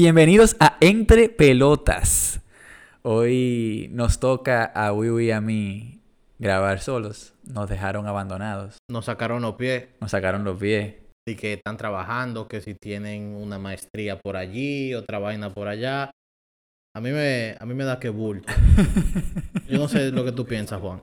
Bienvenidos a Entre Pelotas. Hoy nos toca a Wiwi y a mí grabar solos. Nos dejaron abandonados. Nos sacaron los pies Nos sacaron los pies. y que están trabajando, que si tienen una maestría por allí, otra vaina por allá. A mí me, a mí me da que bulto. Yo no sé lo que tú piensas, Juan.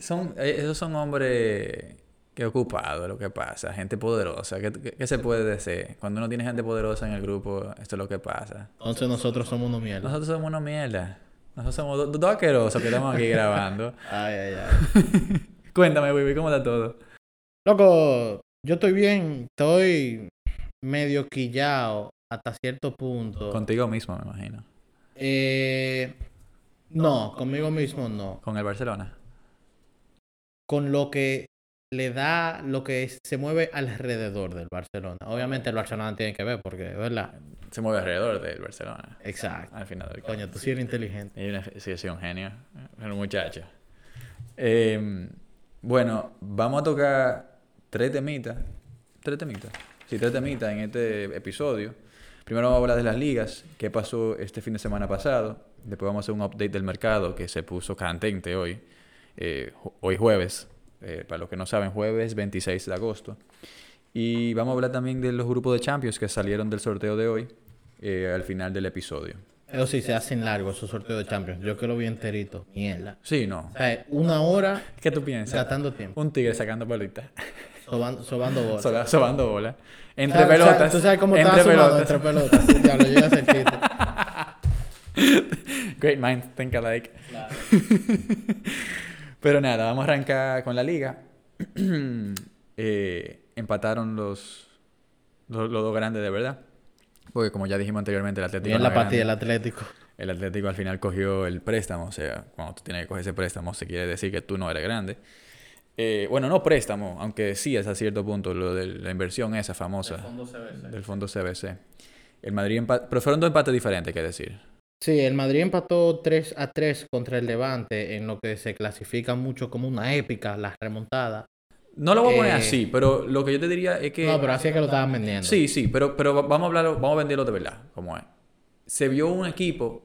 Son, eh, esos son hombres que ocupados, lo que pasa. Gente poderosa. ¿Qué, qué- qué se puede decir? Cuando uno tiene gente poderosa en el grupo, esto es lo que pasa. Entonces nosotros somos unos mierda. Nosotros somos una mierda. Nosotros somos do- dos asquerosos que estamos aquí grabando. Ay, ay, ay. Cuéntame, Wiwi, ¿cómo está todo? Loco, yo estoy bien. Estoy medio quillado hasta cierto punto. Contigo mismo, me imagino. Eh, no, conmigo mismo no. Con el Barcelona. con lo que le da, lo que se mueve alrededor del Barcelona. Obviamente el Barcelona tiene que ver porque, ¿verdad? Se mueve alrededor del Barcelona. Exacto. Al final del Coño, tú sí eres inteligente. Sí, sí, un genio. Un muchacho. Eh, bueno, vamos a tocar tres temitas. Tres temitas. Sí, tres temitas en este episodio. Primero vamos a hablar de las ligas, qué pasó este fin de semana pasado. Después vamos a hacer un update del mercado que se puso candente hoy. eh, hoy jueves. Eh, para los que no saben, jueves 26 de agosto. Y vamos a hablar también de los grupos de Champions que salieron del sorteo de hoy eh, al final del episodio. Eso sí, se hacen largos esos sorteos de Champions. Yo que lo vi enterito. Mierda. Sí, no. O sea, una hora ¿Qué tú piensas? gastando tiempo. Un tigre sacando bolitas. Sobando, sobando bolas. Soba- sobando bola. Entre sea, o sea, pelotas. Tú sabes cómo entre pelotas. entre pelotas. Ya lo llegué a hacer chiste. Great minds think alike. Pero nada, vamos a arrancar con la liga. Eh, empataron los, los, los dos grandes de verdad. Porque como ya dijimos anteriormente, el Atlético, Bien la partida del. Atlético. el Atlético al final cogió el préstamo. O sea, cuando tú tienes que coger ese préstamo, se quiere decir que tú no eres grande. Eh, bueno, no préstamo, aunque sí es a cierto punto lo de la inversión esa famosa. del fondo CBC. El Madrid empa- pero fueron dos empates diferentes, que decir. Sí, el Madrid empató 3 a 3 contra el Levante en lo que se clasifica mucho como una épica, la remontada. No lo voy a poner Eh, así, pero lo que yo te diría es que No, pero así es que lo estaban vendiendo. sí, sí, pero pero va- vamos a hablarlo, vamos a venderlo de verdad, como es. Se vio un equipo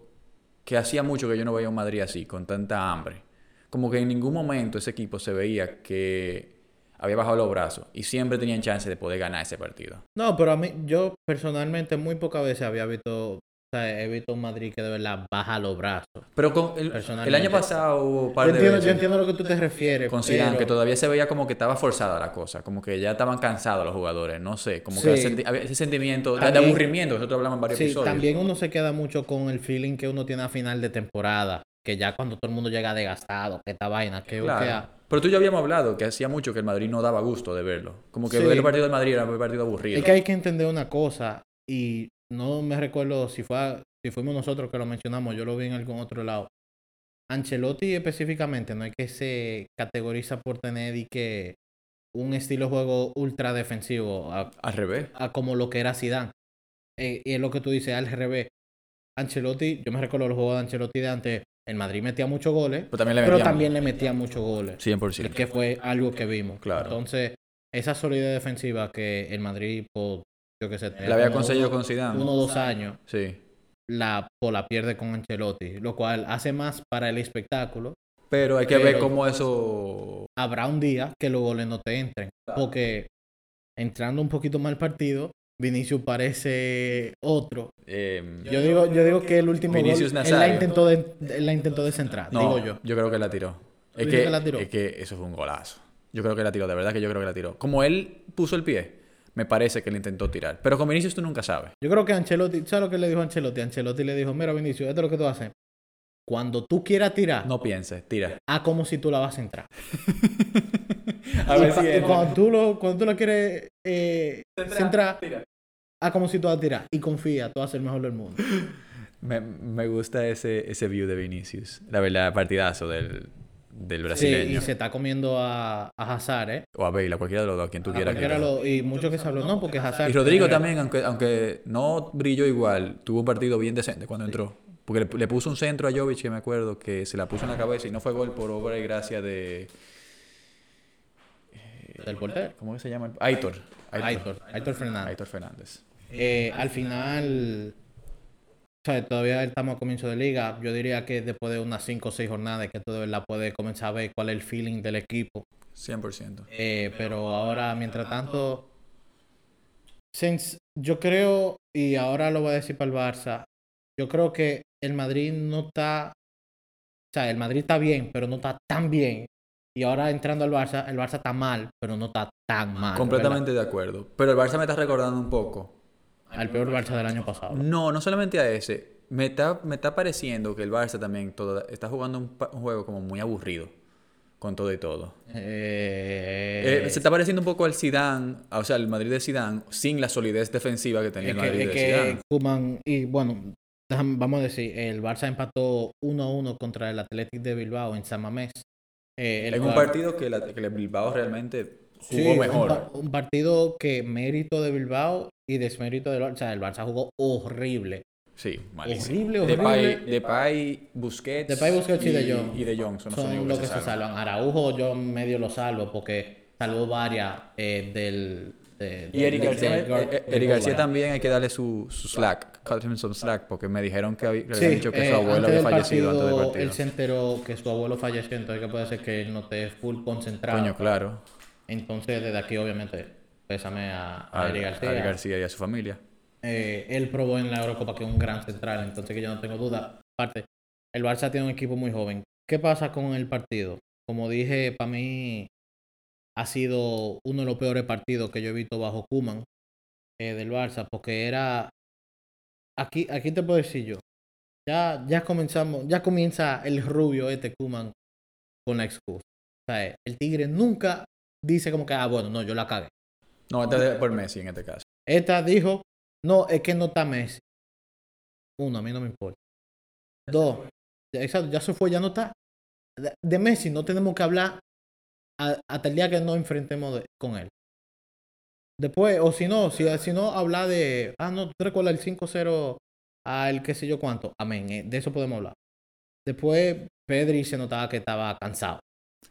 que hacía mucho que yo no veía un Madrid así, con tanta hambre. Como que en ningún momento ese equipo se veía que había bajado los brazos y siempre tenían chance de poder ganar ese partido. No, pero a mí, yo personalmente muy pocas veces había visto, sea, he visto un Madrid que de verdad baja los brazos. Pero con el, el año pasado hubo un Yo par de entiendo, veces yo entiendo a lo que tú te refieres. con Zidane, pero- que todavía se veía como que estaba forzada la cosa, como que ya estaban cansados los jugadores, no sé, como que senti- había ese sentimiento de- aburrimiento, nosotros hablamos en varios Sí, episodios. también uno se queda mucho con el feeling que uno tiene a final de temporada. Que ya cuando todo el mundo llega desgastado, que esta vaina, que, Claro. Pero tú y yo habíamos hablado que hacía mucho que el Madrid no daba gusto de verlo. Como que Sí. ver el partido del Madrid era un partido aburrido. Es que hay que entender una cosa, y no me recuerdo si fue si fuimos nosotros que lo mencionamos, yo lo vi en algún otro lado. Ancelotti específicamente no es que se categoriza por tener y que un estilo de juego ultra defensivo a, Al revés. a como lo que era Zidane. Eh, y es lo que tú dices al revés. Ancelotti, yo me recuerdo los juegos de Ancelotti de antes, el Madrid metía muchos goles, Pero también le pero también le metía muchos goles. 100%. Que fue algo que vimos. Claro. Entonces, esa solidez defensiva que el Madrid, por, yo que sé, La había conseguido con Zidane. uno o dos años, Sí. la, pues, la pierde con Ancelotti, lo cual hace más para el espectáculo. Pero hay que ver cómo eso... Habrá un día que los goles no te entren, porque entrando un poquito más al partido, Vinicius parece otro. eh, Yo digo, yo digo que el último Vinicius gol, él Nazario. la intentó de, él la intentó de centrar, no, digo yo. Yo creo que la tiró. Es dices que, que la tiró? es que eso fue un golazo. Yo creo que la tiró, de verdad que yo creo que la tiró. Como él puso el pie, me parece que le intentó tirar. Pero con Vinicius tú nunca sabes. Yo creo que Ancelotti, ¿sabes lo que le dijo Ancelotti? Ancelotti le dijo, mira Vinicius, esto es lo que tú haces. Cuando tú quieras tirar, No pienses, tira. haz como si tú la vas a entrar. A ver si cuando tú lo, cuando tú lo quieres eh, centrar, haz como si tú vas a tirar. Y confía, tú vas a ser el mejor del mundo. Me, me gusta ese, ese view de Vinicius. La verdad, partidazo del, del Sí, brasileño. y se está comiendo a, a Hazard, ¿eh? O a Bale, a cualquiera de los dos, quien tú A quieras. cualquiera que- lo- y mucho que se habló, no, porque Hazard. Y Rodrigo eh, también, aunque, aunque no brilló igual, tuvo un partido bien decente cuando entró. Porque le, le puso un centro a Jovic, que me acuerdo, que se la puso en la cabeza y no fue gol por obra y gracia de... Del portero. ¿Cómo que se llama? Aitor. Aitor, Aitor Fernández. Aitor Fernández. Eh, al final, o sea, todavía estamos a comienzo de liga. Yo diría que después de unas 5 o 6 jornadas que tú de verdad puedes comenzar a ver cuál es el feeling del equipo. 100%. Eh, pero ahora, mientras tanto, since- yo creo, y ahora lo voy a decir para el Barça, yo creo que el Madrid no está, o sea, el Madrid está bien, pero no está tan bien. Y ahora entrando al Barça, el Barça está mal, pero no está tan mal. Completamente de acuerdo. Pero el Barça me está recordando un poco. Al peor Barça del año pasado. No, no solamente a ese. Me está, me está pareciendo que el Barça también todo, está jugando un, juego como muy aburrido. Con todo y todo. Eh, Eh, se está pareciendo un poco al Zidane, o sea, el Madrid de Zidane, sin la solidez defensiva que tenía el Madrid de que Zidane. Koeman- y bueno, vamos a decir, el Barça empató 1-1 contra el Athletic de Bilbao en San Mamés. Eh, el En un partido que, la, que el Bilbao realmente jugó Sí, un mejor. pa- Un, partido que mérito de Bilbao y desmérito del Barça. O sea, el Barça jugó horrible. Sí, malísimo. Horrible, horrible. Depay, Depay, Busquets, Depay, Busquets y De Jong. Y De Jong son, los Son únicos los que se salvan. salvan. Araujo yo medio lo salvo porque salvó varias eh, del... de- Y Eric García, eh, eh, también hay que darle su, su slack, cut him some slack, porque me dijeron que, había, que Sí, habían dicho que eh, su abuelo había fallecido antes del partido, partido. Él se enteró que su abuelo falleció, entonces que puede ser que él no esté full concentrado. Coño, claro. Entonces, desde aquí, obviamente, pésame a, a A, Eric a García. Y a su familia. Eh, él probó en la Eurocopa que es un gran central, entonces que yo no tengo duda. Aparte, el Barça tiene un equipo muy joven. ¿Qué pasa con el partido? Como dije, para mí ha sido uno de los peores partidos que yo he visto bajo Kuman del Barça, porque era aquí, aquí te puedo decir yo. Ya, ya comenzamos, ya comienza el rubio este Kuman con la excusa. O sea, el Tigre nunca dice como que, ah, bueno, no, yo la cagué. No, este es por Messi en este caso. Esta dijo, no, es que no está Messi. Uno, a mí no me importa. Dos, exacto, ya se fue, ya no está. De, Messi no tenemos que hablar hasta el día que nos enfrentemos de- con él. Después, o si no, si, si no, hablar de, ah, no, ¿tú recuerdas el 5-0 al qué sé yo cuánto? Amén, eh, de eso podemos hablar. Después, Pedri se notaba que estaba cansado.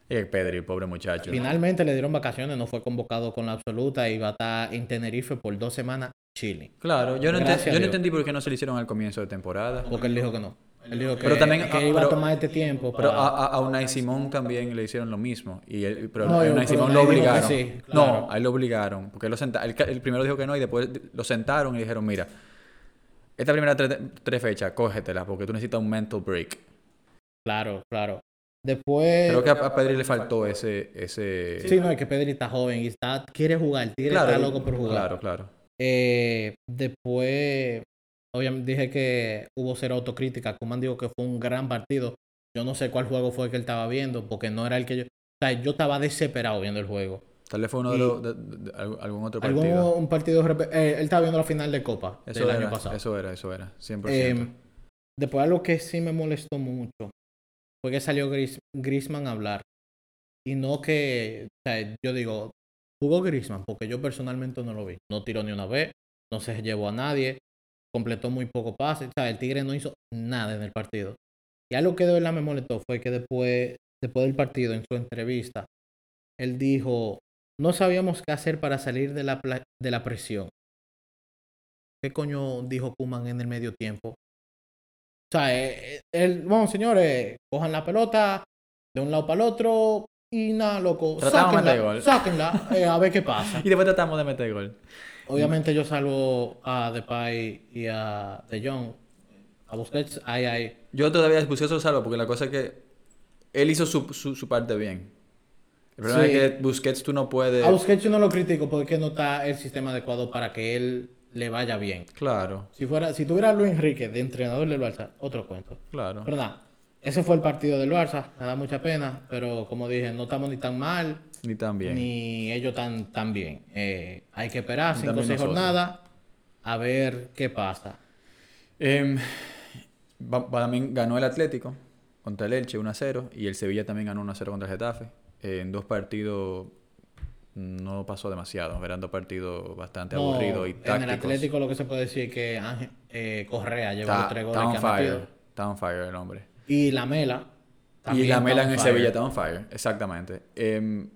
Y el Pedri, pobre muchacho. Finalmente le dieron vacaciones, no fue convocado con la absoluta y va a estar en Tenerife por dos semanas chilling. Claro, yo no, ente- yo no entendí por qué no se le hicieron al comienzo de temporada. Porque él dijo que no. Él dijo que, Pero también, que ah, iba pero- a tomar este tiempo Pero para... a, a, a Unai Simón también le hicieron lo mismo. Y él, pero No, a Unai Simón lo obligaron. sí, claro. No, a él lo obligaron. Porque lo senta- él, él primero dijo que no y después lo sentaron y dijeron, mira, esta primera tres, tres fechas, cógetela porque tú necesitas un mental break. Claro, claro. Después... Creo que a, a Pedri le faltó ese... ese... Sí, no, es que Pedri está joven y está, quiere jugar. Tigre claro, está loco por jugar. Claro, claro. Eh, después, obviamente dije que hubo cero autocrítica. Kuman dijo que fue un gran partido. Yo no sé cuál juego fue que él estaba viendo, porque no era el que yo... O sea, yo estaba desesperado viendo el juego. Tal vez fue uno de los... de- de- de- algún algún otro Algún partido. un partido... eh, él estaba viendo la final de Copa Eso del era, año pasado. eso era, eso era. 100%. Eh, después algo que sí me molestó mucho fue que salió Gris Griezmann a hablar. Y no que, o sea, yo digo, jugó Griezmann porque yo personalmente no lo vi. No tiró ni una vez, no se llevó a nadie, completó muy poco pase. O sea, el Tigre no hizo nada en el partido. Y algo que de verdad me molestó fue que después, después del partido, en su entrevista, él dijo, no sabíamos qué hacer para salir de la, de la presión. ¿Qué coño dijo Kuman en el medio tiempo? O sea, eh, eh, él, bueno, señores, cojan la pelota de un lado para el otro y nada, loco. Tratamos de sáquenla, meter gol. sáquenla, eh, a ver qué pasa. Y después tratamos de meter gol. Obviamente yo salvo a Depay y a De Jong. A Busquets, ay, ay. Yo todavía Busquets lo salvo porque la cosa es que él hizo su, su, su parte bien. El problema Sí. es que Busquets tú no puedes... A Busquets yo no lo critico porque no está el sistema adecuado para que él le vaya bien. Claro, Si fuera, si tuviera a Luis Enrique de entrenador del Barça, otro cuento. claro. Pero nada, ese fue el partido del Barça. Me da mucha pena, pero como dije, no estamos ni tan mal, Ni tan bien. ni ellos tan, tan bien. Eh, hay que esperar cinco o seis jornadas a ver qué pasa. Em, también ganó el Atlético contra el Elche 1-0 y el Sevilla también ganó 1-0 contra el Getafe. Eh, en dos partidos no pasó demasiado, eran dos partidos bastante No, aburridos y en el tácticos. Atlético lo que se puede decir es que Ángel, eh, Correa llevó tres está goles on que ha fire, metido. está on fire el hombre. Y la Mela. Y la Mela en el. Sevilla está on fire, exactamente. Em,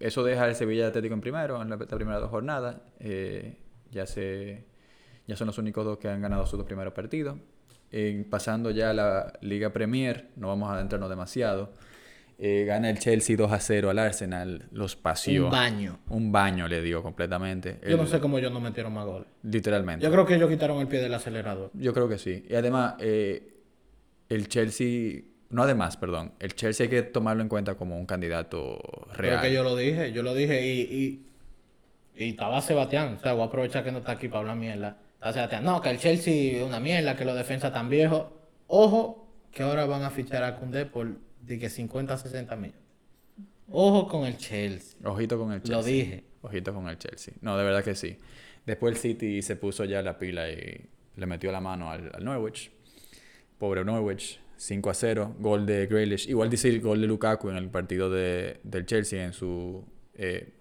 eso deja al Sevilla Atlético en primero, en la, las primeras dos jornadas. Eh, ya se Ya son los únicos dos que han ganado sus dos primeros partidos. Pasando ya a la Liga Premier, no vamos a adentrarnos demasiado. Eh, gana el Chelsea 2 a 0 al Arsenal, los paseó. Un baño. Un baño le dio completamente. Yo no sé cómo ellos no metieron más goles. Literalmente. Yo creo que ellos quitaron el pie del acelerador. Yo creo que sí. Y además, eh, el Chelsea, no además, perdón, el Chelsea hay que tomarlo en cuenta como un candidato Creo real. que yo lo dije, yo lo dije y, y, y estaba Sebastián, o sea, voy a aprovechar que no está aquí para hablar mierda. Sebastián, no, que el Chelsea es una mierda, que los defensas tan viejos. Ojo, que ahora van a fichar a Koundé por de que 50, 60 millones. Ojo con el Chelsea. Ojito con el Chelsea. Lo dije. Ojito con el Chelsea. No, de verdad que sí. Después el City se puso ya la pila y le metió la mano al, al Norwich. Pobre Norwich. 5 a 0. Gol de Grealish. Igual dice el gol de Lukaku en el partido de, del Chelsea en su eh,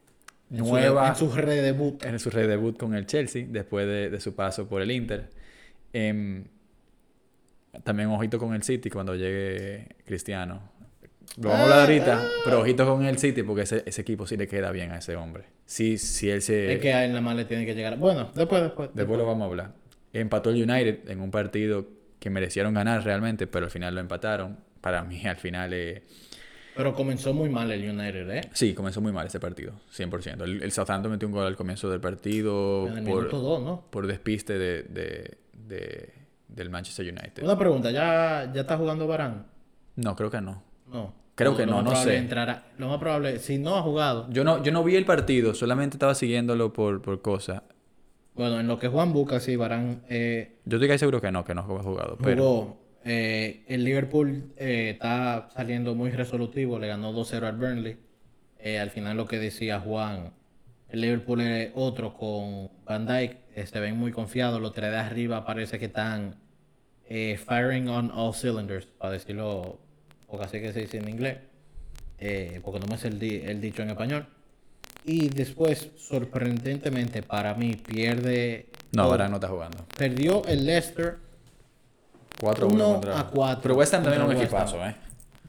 En su- en su redebut. en su redebut con el Chelsea después de, de su paso por el Inter. Em, también ojito con el City cuando llegue Cristiano. Lo vamos a hablar ahorita, pero ojito con el City porque ese, ese equipo sí le queda bien a ese hombre. Sí, sí, él se... Es que a él nada más le tiene que llegar. Bueno, después, después. Después lo vamos a hablar. Empató el United en un partido que merecieron ganar realmente, pero al final lo empataron. Para mí, al final... eh, Pero comenzó muy mal el United, ¿eh? Sí, comenzó muy mal ese partido, 100%. El, el Southampton metió un gol al comienzo del partido En el por, minuto 2, ¿no? por despiste de, de- de- del Manchester United. Una pregunta, ¿ya, ya está jugando Barán? No, creo que no. No. Creo que no, no sé. entrará- lo más probable, si no ha jugado, Yo no, yo no vi el partido, solamente estaba siguiéndolo por, por cosas. bueno, en lo que Juan busca, sí, Barán eh, Yo estoy casi seguro que no, que no ha jugado. Pero jugó. eh, el Liverpool eh, está saliendo muy resolutivo, le ganó 2-0 al Burnley. Eh, al final lo que decía Juan, el Liverpool es otro con Van Dijk, eh, se ven muy confiados, los tres de arriba parece que están firing on all cylinders, para decirlo, porque así que se dice en inglés, eh, porque no me sé el, di- el dicho en español. Y después, sorprendentemente para mí, pierde... no. Varane no está jugando. Perdió el Leicester 4 Uno 1 contra... a cuatro Pero West Ham también es un equipazo, ¿eh?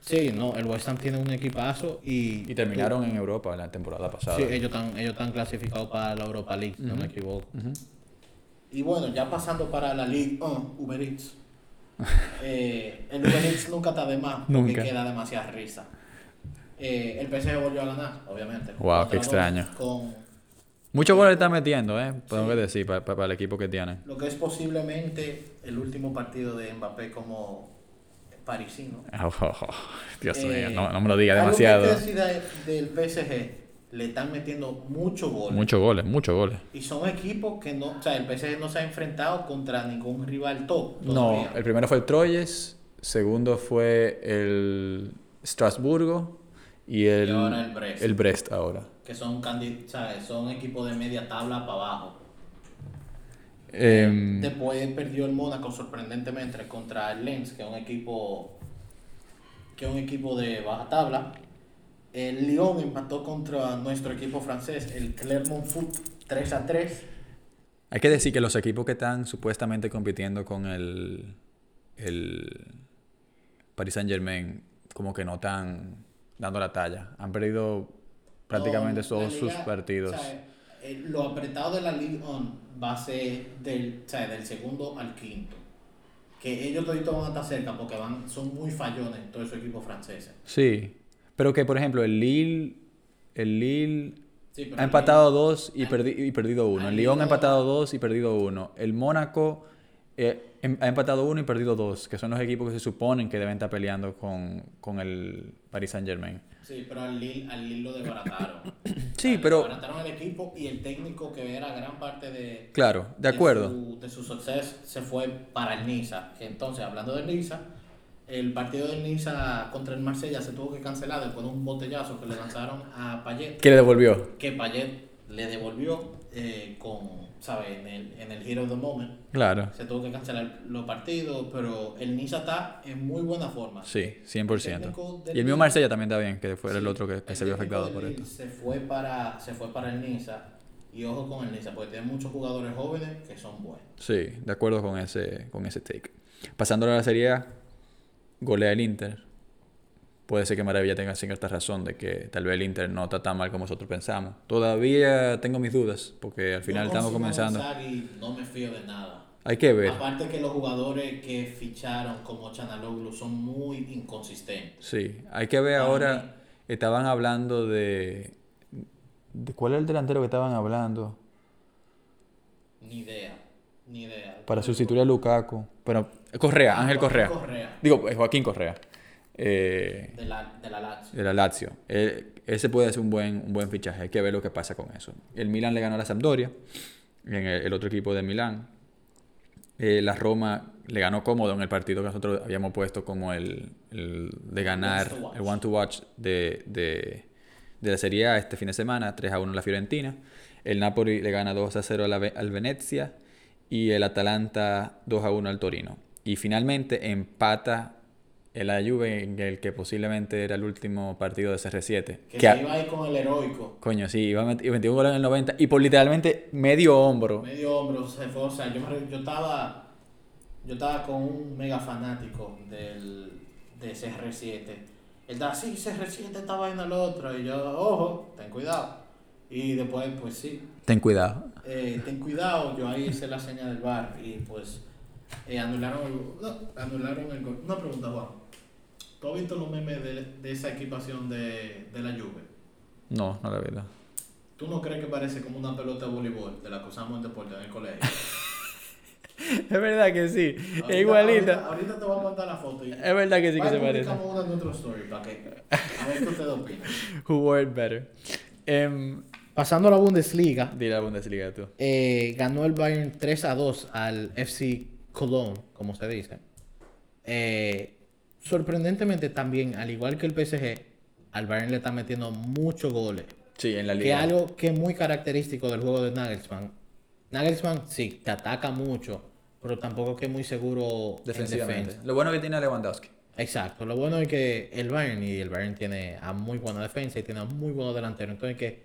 Sí, no, el West Ham tiene un equipazo y... Y terminaron en Europa la temporada pasada. Sí, ellos están, ellos están clasificados para la Europa League, no me equivoco. Y bueno, ya pasando para la League 1, Uber Eats. Eh, el Eats nunca está de más porque Nunca. queda demasiada risa. Eh, el PSG volvió a ganar, obviamente. Guau, qué 4-2 extraño. Con Muchos goles están metiendo, ¿eh? Podemos que decir, para, para el equipo que tienen. lo que es posiblemente el último partido de Mbappé como parisino. Oh, oh, oh, Dios Eh, mío, no, no me lo diga algo demasiado. que decida del PSG, le están metiendo mucho gol. Muchos goles, muchos goles. Y son equipos que no, o sea, el PSG no se ha enfrentado contra ningún rival top. No, todavía. el primero fue el Troyes, segundo fue el Strasburgo y el, Y ahora el Brest. el Brest ahora. Que son, ¿sabes? son equipos de media tabla para abajo. Em, Después perdió el Mónaco sorprendentemente contra el Lens, que es un equipo que es un equipo de baja tabla. El Lyon empató contra nuestro equipo francés, el Clermont Foot 3 a 3. hay que decir que los equipos que están supuestamente compitiendo con el, el Paris Saint Germain como que no están dando la talla. Han perdido prácticamente No, todos la sus liga, partidos. sea, eh, lo apretado de la Ligue 1 va a ser del, sea, del segundo al quinto. Que ellos toditos van a estar cerca porque van, son muy fallones todos esos equipos franceses. Sí, pero que por ejemplo el Lille, el Lille Sí, ha empatado dos y, perdi- y perdido uno. al El Lyon Lille ha empatado dos y perdido uno. El Mónaco eh, em- ha empatado uno y perdido dos, que son los equipos que se suponen que deben estar peleando con, con el Paris Saint Germain. Sí, pero al Lille, al Lille lo desbarataron. Sí, Le pero Desbarataron el equipo y el técnico que era gran parte de... claro, de acuerdo. su, de su suceso se fue para el Niza. Entonces, hablando del Niza, el partido del Niza contra el Marsella se tuvo que cancelar después de un botellazo que le lanzaron a Payet. ¿Qué le devolvió? que Payet le devolvió eh, con, ¿sabes? En el, en el Hero of the Moment. Claro, Se tuvo que cancelar los partidos, pero el Niza está en muy buena forma. sí, El 100%. técnico del Y el mío Lille- Marsella también está bien, que fue el otro que, se vio afectado por esto. Se fue para, se fue para el Niza. Y ojo con el Niza, porque tiene muchos jugadores jóvenes que son buenos. Sí, de acuerdo con ese, con ese take. Pasando a la Serie A, golea el Inter puede ser que Maravilla tenga cierta razón de que tal vez el Inter no está tan mal como nosotros pensamos. Todavía tengo mis dudas, porque al final estamos comenzando. No me fío de nada. Hay que ver. Aparte que los jugadores que ficharon como Chanaloglu son muy inconsistentes. Sí, hay que ver Para ahora. Estaban hablando de, de. ¿Cuál es el delantero que estaban hablando? Ni idea, ni idea. Para sustituir a Lukaku. Pero. Correa, Ah, Ángel Correa. Correa, Digo, eh, Joaquín Correa. Eh, de la, de la Lazio. de la Lazio. Eh, ese puede ser un buen, un buen fichaje. Hay que ver lo que pasa con eso. El Milan le ganó a la Sampdoria, en el, el otro equipo de Milán. Eh, la Roma le ganó cómodo en el partido que nosotros habíamos puesto como el, el de ganar, el one to watch de, de, de la Serie A este fin de semana, 3 a 1 a la Fiorentina. El Napoli le gana 2 a 0 a la al Venezia y el Atalanta 2 a 1 al Torino. Y finalmente empata el la Juve en el que posiblemente era el último partido de CR7. Que Que se a- iba ahí con el heroico. Coño, sí, iba a met- 21 goles en el 90 y por literalmente medio hombro. Medio hombro se fue. O sea, yo, yo estaba. Yo estaba con un mega fanático del, de CR7. Él estaba, sí, CR7 estaba en el otro. Y yo, ojo, ten cuidado. Y después, pues sí, Ten cuidado. eh, ten cuidado, yo ahí hice la señal del bar y pues eh, anularon, el, no, anularon el gol. Una pregunta, Juan. ¿Tú has visto los memes de, de esa equipación de, de la Juve? No, no la verdad. ¿Tú no crees que parece como una pelota de voleibol de la que usamos en deporte en el colegio? Es verdad que sí. Ahorita- Es igualita. Ahorita, ahorita te voy a mandar la foto. Y, Es verdad que sí que se parece. publicamos una en nuestro story para que a ver qué ustedes opinan. Who wore it better? Em, Pasando a la Bundesliga, dile la Bundesliga tú. eh, ganó el Bayern 3 a 2 al FC Cologne, como se dice. Eh, sorprendentemente también, al igual que el PSG, al Bayern le está metiendo muchos goles. Sí, en la Que liga. es algo que es muy característico del juego de Nagelsmann. Nagelsmann sí, te ataca mucho, pero tampoco que es muy seguro en Defensivamente. defensa. Lo bueno que tiene a Lewandowski. Exacto, lo bueno es que el Bayern y el Bayern tiene a muy buena defensa y tiene a muy buenos delanteros. Entonces que,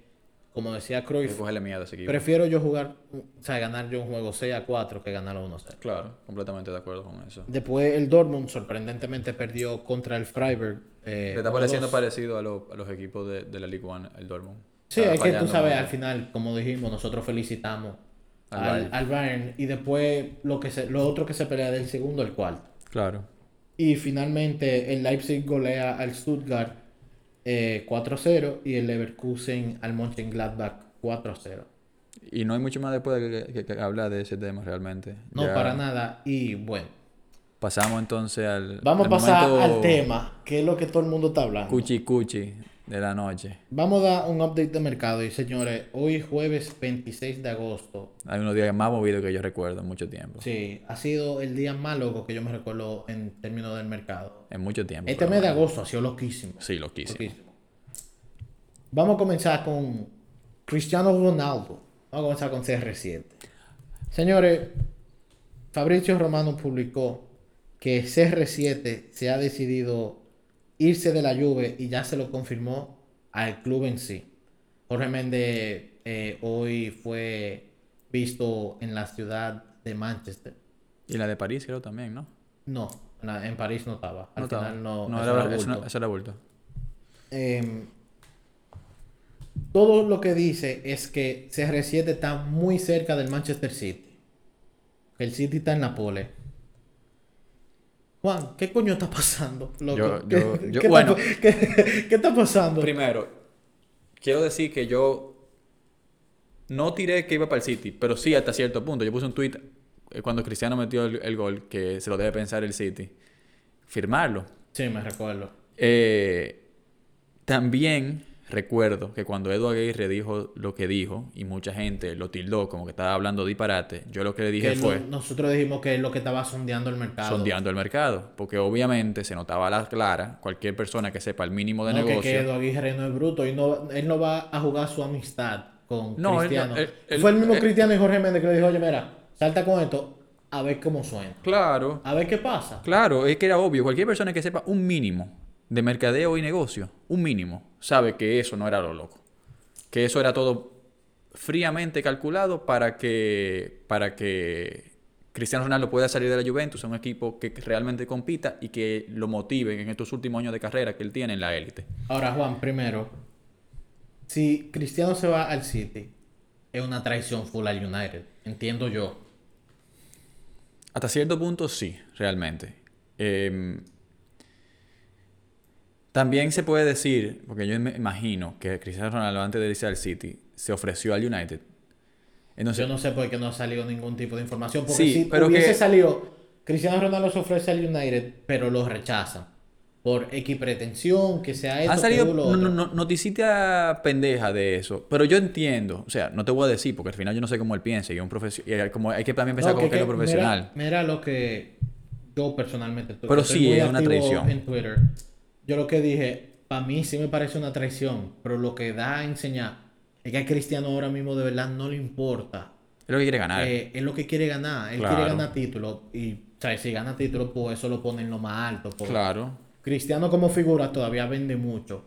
como decía Cruyff, miedo prefiero yo jugar, o sea, ganar yo un juego 6 a 4 que ganarlo 1 a 0. Claro, completamente de acuerdo con eso. Después el Dortmund sorprendentemente perdió contra el Freiburg. eh, Le está 1-2. pareciendo parecido a, lo- a los equipos de, de la League One, el Dortmund. Sí, Está es que tú sabes, al final, como dijimos, nosotros felicitamos Al al, Bayern. al Bayern y después lo que se, lo otro que se pelea del segundo al cuarto. Claro. Y finalmente el Leipzig golea al Stuttgart eh, 4-0 y el Leverkusen al Mönchengladbach 4-0. Y no hay mucho más después de que, que- que hablar de ese tema realmente. No, Ya para nada. Y bueno, Pasamos entonces al. vamos a pasar momento al tema, que es lo que todo el mundo está hablando. Cuchi cuchi de la noche. Vamos a dar un update de mercado y señores, hoy jueves 26 de agosto. Hay unos días más movidos que yo recuerdo en mucho tiempo. Sí, ha sido el día más loco que yo me recuerdo en términos del mercado. En mucho tiempo. Este mes de agosto ha sido loquísimo. Sí, loquísimo. loquísimo. Vamos a comenzar con Cristiano Ronaldo. Vamos a comenzar con CR7. Señores, Fabricio Romano publicó que CR7 se ha decidido irse de la Juve y ya se lo confirmó al club en sí. Jorge Méndez eh, hoy fue visto en la ciudad de Manchester. Y la de París creo también, ¿no? No, en París no estaba. Al no estaba. final no, no eso era, eso, no- eso era bulto. Em, todo lo que dice es que CR7 está muy cerca del Manchester City. El City está en Nápoles. Juan, ¿qué coño está pasando? loco? Yo- ¿Qué, yo- yo- qué bueno. está, qué- qué está pasando? Primero, quiero decir que yo no tiré que iba para el City, pero sí hasta cierto punto. Yo puse un tweet cuando Cristiano metió el, el gol que se lo debe pensar el City. Firmarlo. Sí, me recuerdo. Eh, también recuerdo que cuando Edu Aguirre dijo lo que dijo y mucha gente lo tildó como que estaba hablando disparate, yo lo que le dije Que fue no- nosotros dijimos que es lo que estaba sondeando el mercado. sondeando el mercado, porque obviamente se notaba a la clara, cualquier persona que sepa el mínimo de No, que, negocio. que Edu Aguirre no es bruto y no, él no va a jugar su amistad con No, Cristiano. él- él- Fue el mismo Cristiano y Jorge Méndez que le dijo, oye, mira, salta con esto, a ver cómo suena. Claro, A ver qué pasa. claro, es que era obvio, cualquier persona que sepa un mínimo de mercadeo y negocio, un mínimo, sabe que eso no era lo loco. Que eso era todo fríamente calculado para que para que Cristiano Ronaldo pueda salir de la Juventus a un equipo que realmente compita y que lo motive en estos últimos años de carrera que él tiene en la élite. Ahora, Juan, primero, si Cristiano se va al City, es una traición full al United, entiendo yo. Hasta cierto punto sí, realmente. Em, también se puede decir, porque yo me imagino que Cristiano Ronaldo antes de irse al City se ofreció al United. Entonces, yo no sé por qué no ha salido ningún tipo de información. Porque Sí, si pero hubiese que- salido, Cristiano Ronaldo se ofrece al United, pero lo rechazan. Por X pretensión, que sea esto, Han salido no, no, no- noticiita pendeja de eso, pero yo entiendo, o sea, no te voy a decir porque al final yo no sé cómo él piensa y es un profesional, como hay que también pensar No, como que, es que lo profesional. Mira, mira lo que yo personalmente estoy- Pero sí, es una traición. En Twitter. Yo lo que dije, para mí sí me parece una traición, pero lo que da a enseñar es que a Cristiano ahora mismo de verdad no le importa. Es lo que quiere ganar. Eh, es lo que quiere ganar. Él Claro. quiere ganar títulos y, ¿sabes? Si gana títulos, pues eso lo pone en lo más alto. pues. claro. Cristiano como figura todavía vende mucho.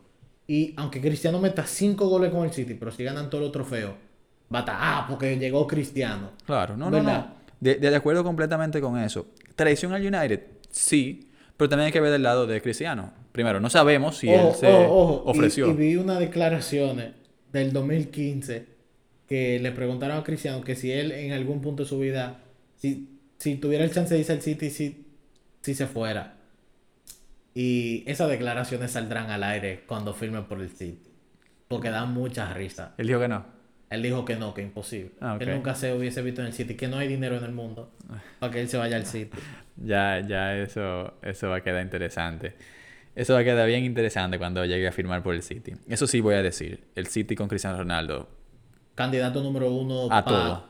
Y aunque Cristiano meta 5 goles con el City, pero si ganan todos los trofeos, va a estar, ah, porque llegó Cristiano. Claro, no, no, no. De, de acuerdo completamente con eso. Traición al United, sí, pero también hay que ver del lado de Cristiano. Primero, no sabemos si él Ojo, se ojo, ojo. Y- ofreció. Y, vi unas declaraciones del 2015 que le preguntaron a Cristiano que si él en algún punto de su vida, si, si tuviera el chance de irse al City, si, si se fuera. Y esas declaraciones saldrán al aire cuando firme por el City. Porque dan mucha risa. Él dijo que no. Él dijo que no, que imposible. Ah. Él nunca se hubiese visto en el City, que no hay dinero en el mundo para que él se vaya al City. Ya, ya eso, eso va a quedar interesante. Eso va a quedar bien interesante cuando llegue a firmar por el City. Eso sí voy a decir. El City con Cristiano Ronaldo. Candidato número uno A pa- todo.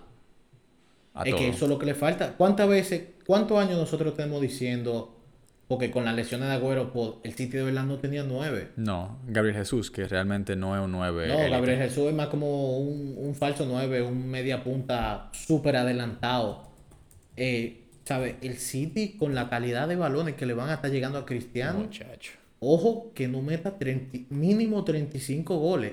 A es todo. que eso es lo que le falta. ¿Cuántas veces, cuántos años nosotros tenemos diciendo, porque con las lesiones de Agüero, pues, el City de verdad no tenía nueve? No, Gabriel Jesús, que realmente no es un 9. No, Gabriel Jesús es más como un, un falso nueve, un media punta súper adelantado. Eh, ¿Sabes? El City con la calidad de balones que le van a estar llegando a Cristiano, Muchacho. ojo que no meta 30 mínimo 35 goles.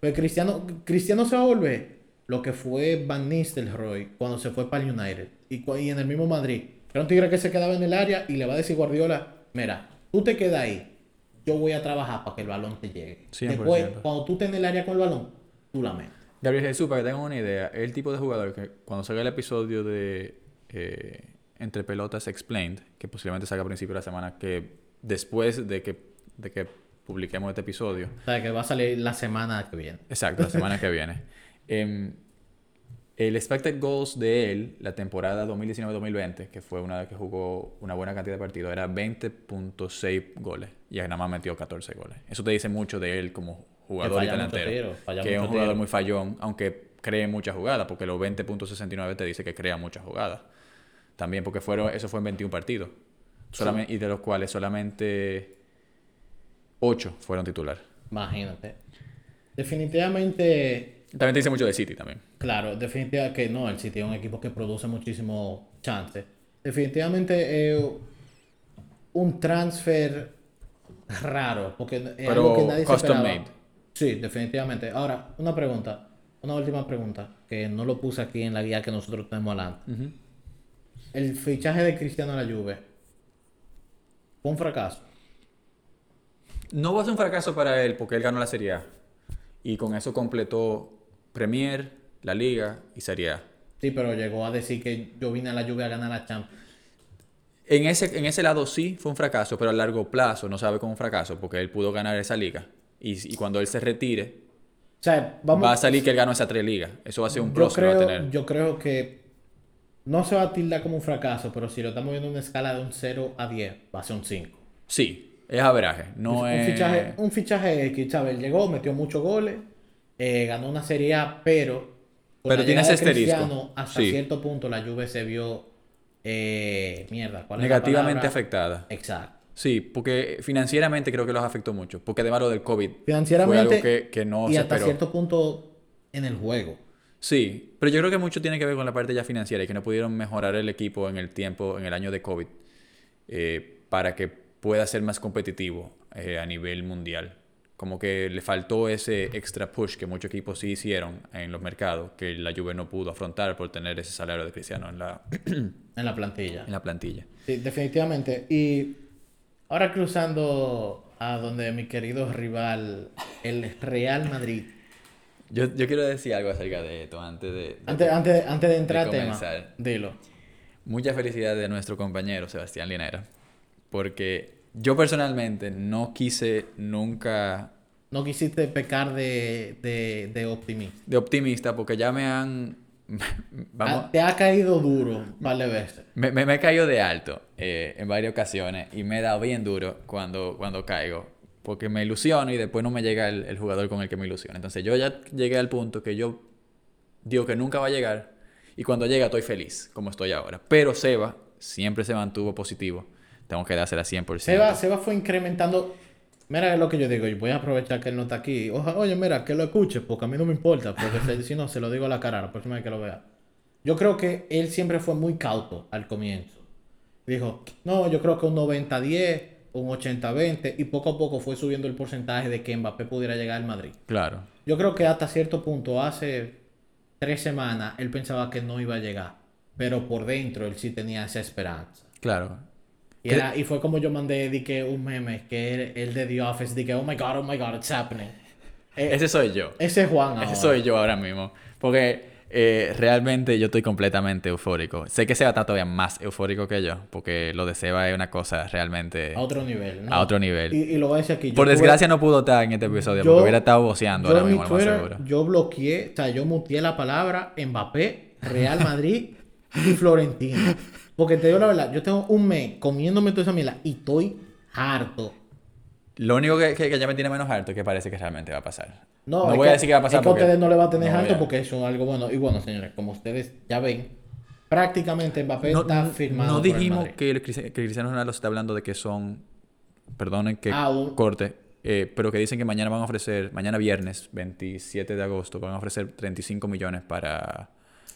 Pues Cristiano, Cristiano se va a volver lo que fue Van Nistelrooy cuando se fue para el United y en el mismo Madrid. Era un tigre que se quedaba en el área y le va a decir Guardiola, mira, tú te quedas ahí, yo voy a trabajar para que el balón te llegue. 100%. Después, cuando tú estés en el área con el balón, tú la metes. Gabriel Jesús, para que tengan una idea, es el tipo de jugador que cuando salga el episodio de eh, Entre Pelotas Explained, que posiblemente salga a principio de la semana, que después de que, de que publiquemos este episodio, O sea, que va a salir la semana que viene. exacto, la semana que viene, em, el expected goals de él, la temporada 2019-2020, que fue una vez que jugó una buena cantidad de partidos, era 20.6 goles y nada más metió 14 goles. Eso te dice mucho de él como jugador y delantero. tiro, que es un jugador tiro. muy fallón, aunque cree muchas jugadas, porque los 20.69 te dice que crea muchas jugadas. También porque fueron, eso fue en 21 partidos. Solamente, Y de los cuales solamente 8 fueron titular. Imagínate. Definitivamente, También te dice mucho de City también. claro, definitivamente que no, el City es un equipo que produce muchísimo chance. Definitivamente es un transfer raro, porque es Pero algo que nadie se custom esperaba. made. Sí, definitivamente. Ahora, una pregunta, una última pregunta, que no lo puse aquí en la guía que nosotros tenemos adelante. El fichaje de Cristiano a la Juve fue un fracaso. No va a ser un fracaso para él porque él ganó la Serie A. Y con eso completó Premier, la Liga y Serie A. Sí, pero llegó a decir que yo vine a la Juve a ganar la Champions. En ese, en ese lado sí fue un fracaso, pero a largo plazo no sabe como un fracaso porque él pudo ganar esa liga. Y, y cuando él se retire, O sea, vamos va a salir que él ganó esas tres ligas. Eso va a ser un plus que va a tener. yo creo que no se va a tildar como un fracaso, pero si lo estamos viendo en una escala de un 0 a 10, va a ser un 5. Sí, es averaje. No un, es... fichaje, un fichaje X, ¿sabes? Llegó, metió muchos goles, eh, ganó una Serie A, pero con Pero tiene ese asterisco. Hasta Sí. cierto punto la Juve se vio eh, mierda. ¿cuál es la Negativamente afectada. Exacto. Sí, porque financieramente creo que los afectó mucho. Porque además lo del COVID Financieramente fue algo que, que no y se hasta esperó. cierto punto en el juego. Sí, pero yo creo que mucho tiene que ver con la parte ya financiera y que no pudieron mejorar el equipo en el tiempo, en el año de COVID, eh, para que pueda ser más competitivo eh, a nivel mundial como que le faltó ese extra push que muchos equipos sí hicieron en los mercados, que la Juve no pudo afrontar por tener ese salario de Cristiano en la, en la plantilla. en la plantilla. Sí, definitivamente. Y ahora cruzando a donde mi querido rival, el Real Madrid. Yo, yo quiero decir algo acerca de esto antes de... de- Antes, antes, antes de entrar al tema, comenzar. dilo. Mucha felicidad de nuestro compañero Sebastián Linera, porque yo personalmente no quise nunca No quisiste pecar de, de, de optimista. de optimista porque ya me han... Vamos, Ah, Te ha caído duro de veces. me, me, me he caído de alto eh, en varias ocasiones y me he dado bien duro cuando, cuando caigo, porque me ilusiono y después no me llega el, el jugador con el que me ilusiona. Entonces yo ya llegué al punto que yo digo que nunca va a llegar y cuando llega estoy feliz, como estoy ahora. Pero Seba siempre se mantuvo positivo. Tengo que dársela 100%. Seba, Seba fue incrementando. Mira lo que yo digo, y voy a aprovechar que él no está aquí. Oja- oye, mira, que lo escuche, porque a mí no me importa, porque si no, se lo digo a la cara la próxima vez que lo vea. Yo creo que él siempre fue muy cauto al comienzo. Dijo, no, yo creo que un 90-10, un 80-20, y poco a poco fue subiendo el porcentaje de que Mbappé pudiera llegar al Madrid. Claro. Yo creo que hasta cierto punto, hace tres semanas, él pensaba que no iba a llegar, pero por dentro él sí tenía esa esperanza. Claro. Y, ¿Qué- era- y fue como yo mandé di que un meme que él, él de The Office, di que, oh my god, oh my god, it's happening. Eh, Ese soy yo. ese es Juan ahora. Ese soy yo ahora mismo. Porque eh, realmente yo estoy completamente eufórico. Sé que Seba está todavía más eufórico que yo, porque lo de Seba es una cosa realmente A otro nivel, ¿no? a otro nivel. Y, y lo voy a decir aquí. yo Por tuve- desgracia no pudo estar en este episodio, yo- porque hubiera estado voceando ahora mismo, lo más Twitter, seguro. yo bloqueé, o sea, yo muteé la palabra Mbappé, Real Madrid y Florentino. Porque te digo la verdad, yo tengo un mes comiéndome toda esa mierda y estoy harto. Lo único que, que, que ya me tiene menos harto es que parece que realmente va a pasar. No, No voy a decir que va a pasar Es que a porque ustedes no le va a tener no harto a- porque eso es algo bueno. Y bueno, señores, como ustedes ya ven, prácticamente Mbappé No, está firmado. no por el dijimos Madrid. que, el, Cristi- que Cristiano Ronaldo se está hablando de que son, perdonen que Ah, un- corte, eh, pero que dicen que mañana van a ofrecer, mañana viernes 27 de agosto, van a ofrecer 35 millones para,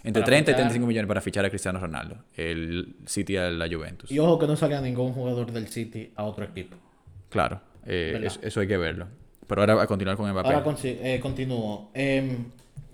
entre Para 30 y fichar. 35 millones para fichar a Cristiano Ronaldo, el City a la Juventus. Y ojo que no salga ningún jugador del City a otro equipo. Claro, eh, eso, eso hay que verlo. Pero ahora a continuar con Mbappé. Ahora consi- eh, continúo. Em,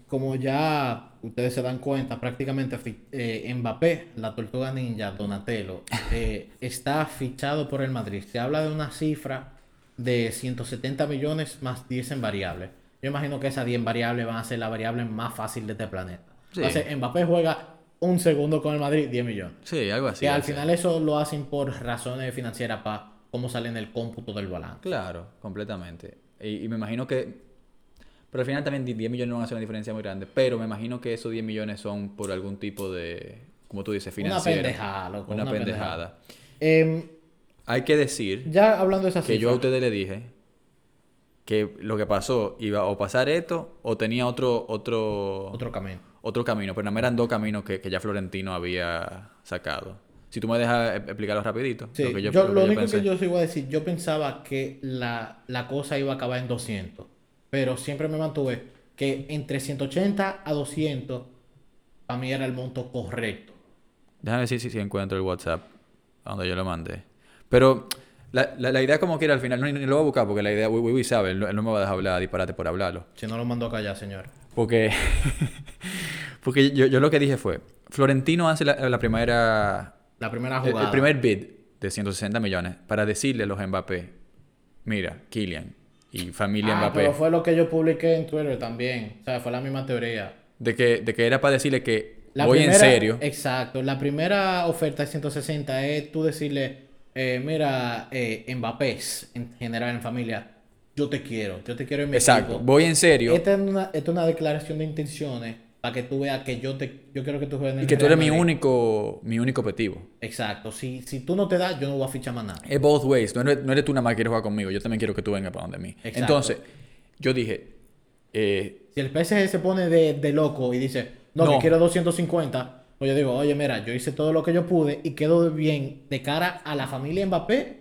como ya ustedes se dan cuenta, prácticamente eh, Mbappé, la tortuga ninja, Donatello, eh, está fichado por el Madrid. Se habla de una cifra de 170 millones más 10 en variables. Yo imagino que esas 10 variables van a ser la variable más fácil de este planeta. Sí. Entonces, Mbappé juega un segundo con el Madrid, 10 millones. Sí, algo así. que al final eso lo hacen por razones financieras para cómo sale en el cómputo del balance. Claro, completamente. Y, y me imagino que... Pero al final también 10 millones no van a hacer una diferencia muy grande. Pero me imagino que esos 10 millones son por algún tipo de, como tú dices, Una financiero. pendejada, loco. Una, una pendejada. Em, Hay que decir ya hablando de esa que yo a ustedes le dije que lo que pasó iba o pasar esto o tenía otro otro otro camino. Otro camino, pero nada más eran dos caminos que, que ya Florentino había sacado. Si tú me dejas e- explicarlo rapidito. Sí, lo que yo, yo- lo que lo yo único pensé. que yo sí voy a decir, yo pensaba que la, la cosa iba a acabar en 200, pero siempre me mantuve que entre 180 a 200 para mí era el monto correcto. Déjame ver si, si, encuentro el WhatsApp a donde yo lo mandé. Pero la, la, la idea como quiera al final, no, ni, ni lo voy a buscar porque la idea, Wiwi sabe, él, no- él no me va a dejar hablar disparate por hablarlo. Si no lo mando acá ya, señor. Porque, porque yo, yo lo que dije fue, Florentino hace la, la primera, La primera el, jugada. el primer bid de 160 millones para decirle a los Mbappé, mira, Kylian y familia Ah, Mbappé, pero fue lo que yo publiqué en Twitter también. O sea, fue la misma teoría. de, que, de que era para decirle que La voy primera- en serio. Exacto. La primera oferta de 160 es tú decirle, eh, mira, eh, Mbappé en general en familia, yo te quiero, yo te quiero en mi Exacto, equipo. voy en serio. Esta es, una, esta es una declaración de intenciones para que tú veas que yo te yo quiero que tú juegues en el y que tú eres mi único, mi único objetivo. Exacto. Si, si tú no te das, yo no voy a fichar más nada. Es both ways. No eres, no eres tú nada más que quieres jugar conmigo. Yo también quiero que tú vengas para donde mí. Exacto. Entonces, yo dije, eh, Si el PSG se pone de, de loco y dice, no, No. que quiero 250, pues yo digo, oye, mira, yo hice todo lo que yo pude y quedo bien de cara a la familia Mbappé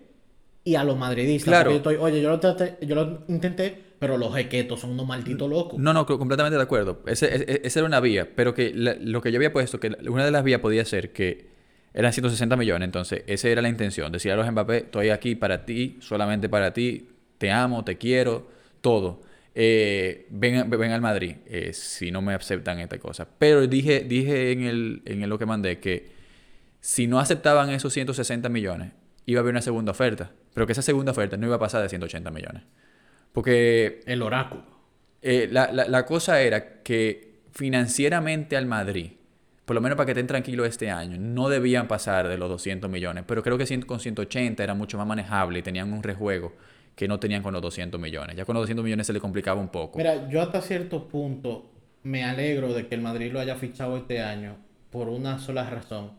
y a los madridistas. Claro. Yo estoy, oye, yo lo, traté- yo lo intenté, pero los jequetos son unos malditos locos. no, no, co- completamente de acuerdo. Ese, ese- esa era una vía, pero que la- lo que yo había puesto, que una de las vías podía ser que eran 160 millones. Entonces, esa era la intención. Decir a los Mbappé, estoy aquí para ti, solamente para ti. Te amo, te quiero. todo. Eh, ven, ven al Madrid eh, si no me aceptan esta cosa. Pero dije, dije en, el, en lo que mandé que si no aceptaban esos 160 millones, iba a haber una segunda oferta. Pero que esa segunda oferta no iba a pasar de 180 millones. Porque... El oráculo. Eh, la, la, la cosa era que financieramente al Madrid, por lo menos para que estén tranquilos este año, no debían pasar de los 200 millones. Pero creo que con 180 era mucho más manejable y tenían un rejuego que no tenían con los 200 millones. Ya con los 200 millones se le complicaba un poco. Mira, yo hasta cierto punto me alegro de que el Madrid lo haya fichado este año por una sola razón.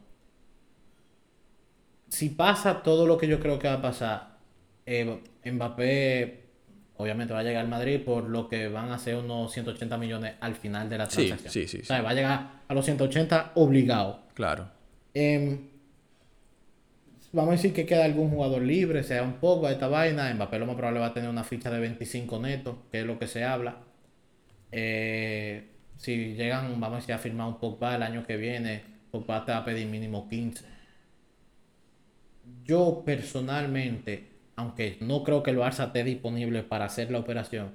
Si pasa todo lo que yo creo que va a pasar, eh, Mbappé obviamente va a llegar al Madrid por lo que van a ser unos 180 millones al final de la transacción. Sí, sí, sí. O sea, va a llegar a los 180 obligado. Claro. Em, vamos a decir que queda algún jugador libre, sea un poco a esta vaina. Mbappé lo más probable va a tener una ficha de 25 netos, que es lo que se habla. Eh, si llegan, vamos a decir, a firmar un Pogba el año que viene, Pogba te va a pedir mínimo 15. Yo personalmente, aunque no creo que el Barça esté disponible para hacer la operación,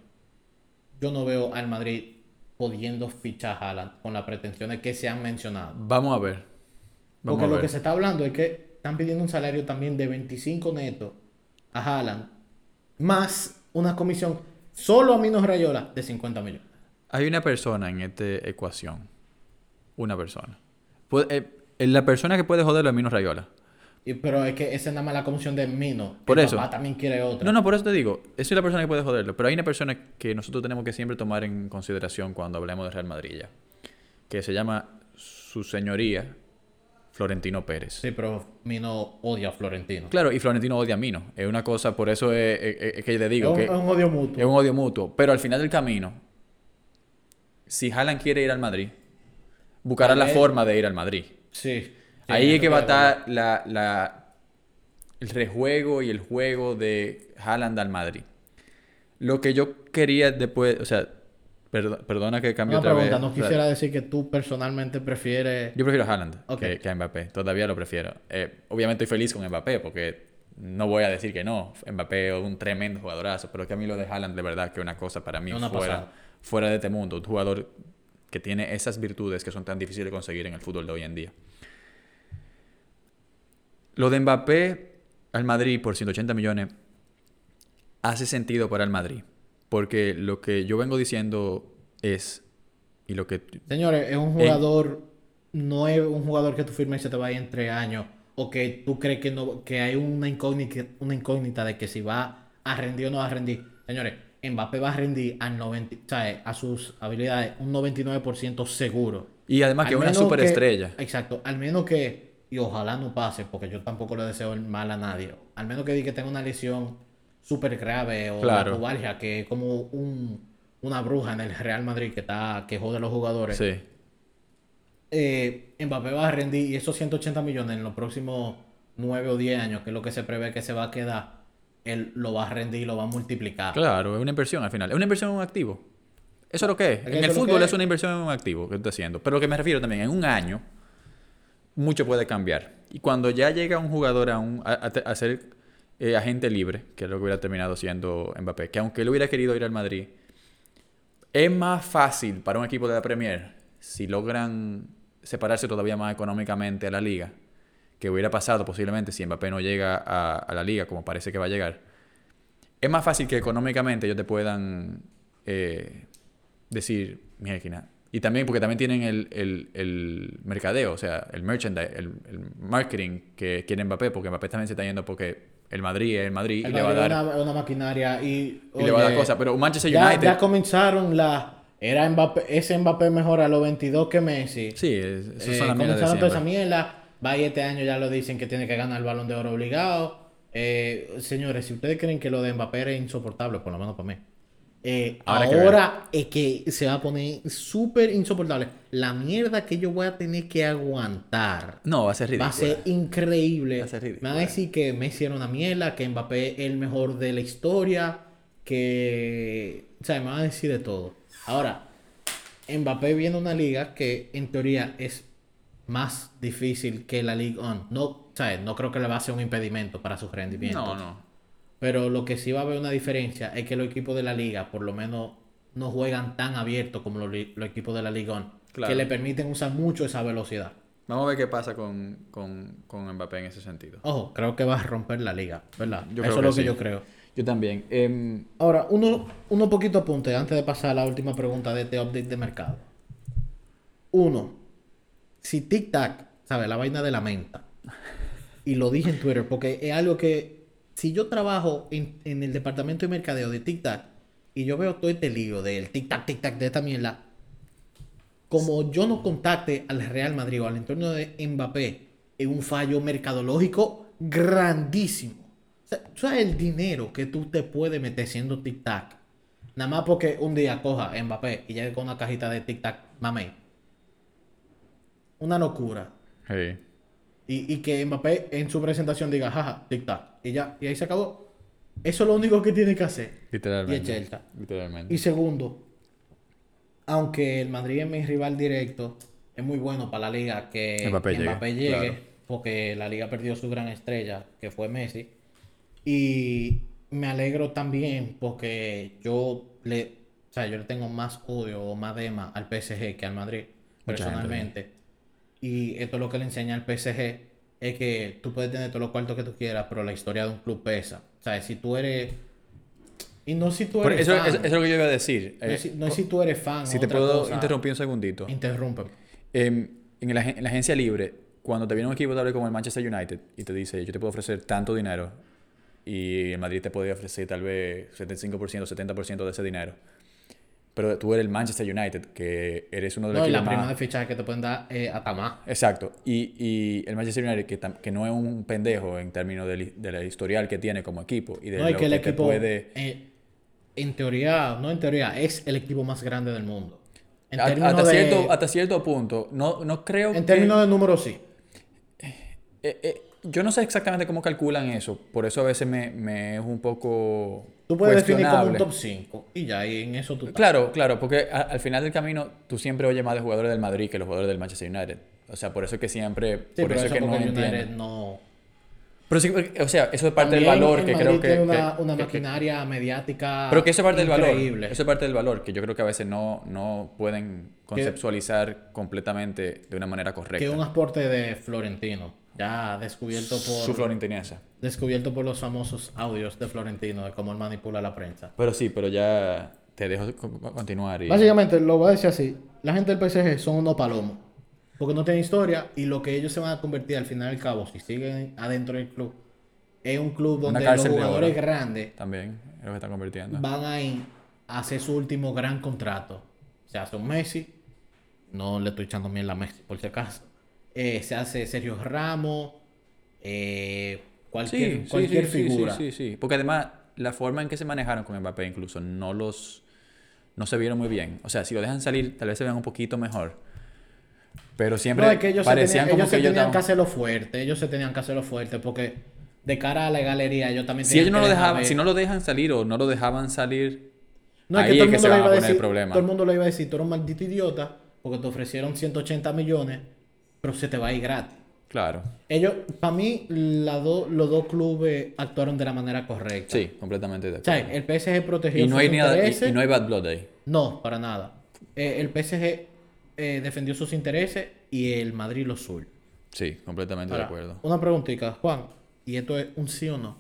yo no veo al Madrid pudiendo fichar a Haaland con las pretensiones que se han mencionado. Vamos a ver. Vamos Porque lo que se está hablando es que están pidiendo un salario también de 25 netos a Haaland, más una comisión solo a Minos Rayola de 50 millones. Hay una persona en esta ecuación. Una persona. Eh, la persona que puede joderlo es Minos Rayola. Y, pero es que esa es nada más la comisión de Mino. Por eso. también quiere otra. No, no, por eso te digo. Esa es la persona que puede joderlo. Pero hay una persona que nosotros tenemos que siempre tomar en consideración cuando hablemos de Real Madrid ya. Que se llama su señoría, Florentino Pérez. Sí, pero Mino odia a Florentino. Claro, y Florentino odia a Mino. Es una cosa, por eso es, que yo le digo. Es un, que es un odio mutuo. Es un odio mutuo. Pero al final del camino, si Haaland quiere ir al Madrid, buscará la forma de ir al Madrid. Sí. Ahí es que va a estar la, la, el rejuego y el juego de Haaland al Madrid. Lo que yo quería después, o sea, perdona que cambie otra pregunta, vez. No quisiera decir que tú personalmente prefieres. Yo prefiero a Haaland que, a Mbappé. Todavía lo prefiero. Eh, obviamente estoy feliz con Mbappé porque no voy a decir que no. Mbappé es un tremendo jugadorazo, pero que a mí lo de Haaland de verdad que es una cosa para mí fuera, fuera de este mundo. Un jugador que tiene esas virtudes que son tan difíciles de conseguir en el fútbol de hoy en día. Lo de Mbappé al Madrid por 180 millones hace sentido para el Madrid. Porque lo que yo vengo diciendo es. Y lo que. Señores, es un jugador. No es un jugador que tú firmes y se te vaya en tres años. O que tú crees que no que hay una incógnita, una incógnita de que si va a rendir o no va a rendir. Señores, Mbappé va a rendir al 90, a sus habilidades un 99% seguro. Y además que es una superestrella. Exacto. Al menos que. Y ojalá no pase, porque yo tampoco le deseo el mal a nadie. Al menos que diga que tenga una lesión súper grave o claro. la que es como un, una bruja en el Real Madrid que está que jode a los jugadores. Sí. Eh, Mbappé va a rendir y esos 180 millones en los próximos 9 o 10 años, que es lo que se prevé que se va a quedar, él lo va a rendir y lo va a multiplicar. Claro, es una inversión al final. Es una inversión en un activo. Eso es lo que es. En el fútbol es una inversión en un activo que está haciendo. Pero lo que me refiero también, en un año, mucho puede cambiar. Y cuando ya llega un jugador a, un, a, ser eh, agente libre, que es lo que hubiera terminado siendo Mbappé, que aunque él hubiera querido ir al Madrid, es más fácil para un equipo de la Premier si logran separarse todavía más económicamente a la liga, que hubiera pasado posiblemente si Mbappé no llega a, la liga como parece que va a llegar. Es más fácil que económicamente ellos te puedan eh, decir, mira, y también porque también tienen el, el, el mercadeo, o sea, el merchandise, el, el, marketing que quiere Mbappé, porque Mbappé también se está yendo porque el Madrid es el Madrid y le va a dar una, una maquinaria y, y le va a dar cosas, pero Manchester ya, United ya comenzaron la era Mbappé, ese Mbappé mejor a los 22 que Messi. Sí, eso eh, son las comenzaron toda esa mierda. Va y este año ya lo dicen que tiene que ganar el Balón de Oro obligado. Eh, señores, si ustedes creen que lo de Mbappé era insoportable, por lo menos para mí. Eh, ahora, es que se va a poner súper insoportable. La mierda que yo voy a tener que aguantar. No, va a ser ridículo. Va a ser increíble. Va a ser ridículo. Me van a decir que Messi era una mierda, que Mbappé es el mejor de la historia, que... O sea, me van a decir de todo. Ahora, Mbappé viene una liga que en teoría es más difícil que la Ligue 1. No, ¿sabes? no creo que le va a ser un impedimento para su rendimiento. No, no. Pero lo que sí va a haber una diferencia es que los equipos de la liga, por lo menos, no juegan tan abiertos como los, equipos de la Liga On, Claro. que le permiten usar mucho esa velocidad. Vamos a ver qué pasa con, con, con Mbappé en ese sentido. Ojo, creo que va a romper la liga, ¿verdad? Yo Eso es lo que sí. yo creo. Yo también. Em, Ahora, uno, uno poquito apunte antes de pasar a la última pregunta de este update de mercado. Uno, si Tic Tac, ¿sabes? La vaina de la menta. Y lo dije en Twitter porque es algo que, si yo trabajo en, el departamento de mercadeo de Tic Tac y yo veo todo este lío del Tic Tac, Tic Tac de esta mierda, como yo no contacte al Real Madrid o al entorno de Mbappé, es un fallo mercadológico grandísimo. O sea, ¿tú sabes el dinero que tú te puedes meter siendo Tic Tac? Nada más porque un día coja Mbappé y llegue con una cajita de Tic Tac, mame. Una locura. Y, y que Mbappé en su presentación diga, jaja, Tic Tac. Y ya, y ahí se acabó. Eso es lo único que tiene que hacer. Literalmente. Y Chelsea. Literalmente. Y segundo, aunque el Madrid es mi rival directo, es muy bueno para la liga que Mbappé Mbappé, llegue, llegue, claro. porque la liga perdió su gran estrella, que fue Messi. Y me alegro también porque yo le, o sea, yo le tengo más odio o más dema al PSG que al Madrid, Mucha gente, personalmente. Y esto es lo que le enseña al PSG, es que tú puedes tener todos los cuartos que tú quieras, pero la historia de un club pesa. O sea, si tú eres... Y no si tú eres eso, fan. eso- eso es lo que yo iba a decir. No Eh, si, no es si tú eres fan. si te puedo cosa. interrumpir un segundito. Interrúmpeme. Em, en, la, en la agencia libre, cuando te viene un equipo tal vez como el Manchester United y te dice, yo te puedo ofrecer tanto dinero y el Madrid te podría ofrecer tal vez 75%, 70% de ese dinero. Pero tú eres el Manchester United, que eres uno de los No, y la prima más... de fichaje que te pueden dar eh, hasta más. Exacto. Y, y el Manchester United, que, que no es un pendejo en términos del, de la historial que tiene como equipo y de No, lo que el que te equipo, puede... eh, en teoría, no en teoría, es el equipo más grande del mundo. En A- hasta, de, cierto, hasta cierto punto, no, no creo en que... términos de números, sí. Eh, eh, yo no sé exactamente cómo calculan eso, por eso a veces me, me es un poco Tú puedes definir como un top 5 y ya, y en eso tú. Claro, claro, porque a- al final del camino tú siempre oyes más de jugadores del Madrid que los jugadores del Manchester United. O sea, por eso es que siempre, Sí, por eso es que no. United no... Pero sí, o sea, eso es parte del También valor el que Madrid creo que, tiene una, que- una que- que- maquinaria mediática pero que eso es parte del valor. increíble. Eso es parte del valor que yo creo que a veces no, no pueden conceptualizar completamente de una manera Que correcta. es un aporte de Florentino, ya descubierto Su por, florentinesa. descubierto por los famosos audios de Florentino de cómo él manipula la prensa. Pero sí, pero ya te dejo co- co- continuar. Y... Básicamente, lo voy a decir así. La gente del PSG son unos palomos. Porque no tienen historia y lo que ellos se van a convertir al final y al cabo, si siguen adentro del club, es un club donde los jugadores grandes También que están convirtiendo. van a ir a hacer su último gran contrato. Se hace un Messi, no le estoy echando miel a Messi por si acaso. Eh, se hace Sergio Ramos, eh, cualquier, Sí, cualquier sí, figura. Sí, sí, sí. Porque además, la forma en que se manejaron con Mbappé incluso no los... No se vieron muy bien. O sea, si lo dejan salir, tal vez se vean un poquito mejor. Pero siempre No, es que ellos se parecían tenían, como ellos que se ellos tenían que hacerlo fuerte. Ellos se tenían que hacerlo fuerte porque de cara a la galería ellos también Si ellos no lo dejaban, ver- si no lo dejan salir o no lo dejaban salir, No, es ahí que todo es el que se mundo van a iba a poner decir, problemas. todo el mundo le iba a decir, tú eres un maldito idiota porque te ofrecieron 180 millones, pero se te va a ir gratis. claro. Ellos, para mí, la do- los dos clubes actuaron de la manera correcta. Sí, completamente de O sea, acuerdo. el PSG protegió Y no sus hay nada, y, intereses. y no hay bad blood ahí. No, para nada. Eh, el PSG eh, defendió sus intereses y el Madrid los suyos. Sí, completamente Ahora, de acuerdo. Una preguntita, Juan, y esto es un sí o no.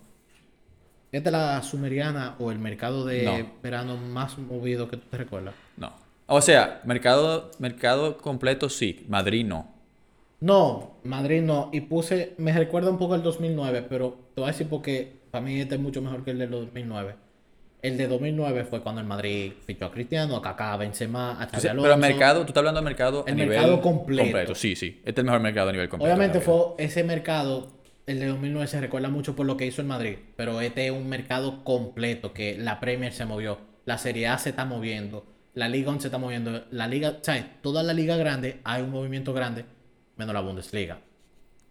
¿Esta es la sumeriana o el mercado de No. verano más movido que tú te recuerdas? No. O sea, mercado, mercado completo sí, Madrid no. No, Madrid no. Y puse, me recuerda un poco el 2009, pero te voy a decir porque para mí este es mucho mejor que el de 2009. El de 2009 fue cuando el Madrid fichó a Cristiano, a Kaká, a Benzema, a Xavi Alonso. pero mercado, tú estás hablando de mercado a El nivel mercado completo. Sí, sí. Este es el mejor mercado a nivel completo. Obviamente fue ese mercado, el de 2009 se recuerda mucho por lo que hizo el Madrid, pero este es un mercado completo, que la Premier se movió, la Serie A se está moviendo, la Liga 11 se está moviendo, la Liga, ¿sabes? Toda la Liga grande hay un movimiento grande, menos la Bundesliga.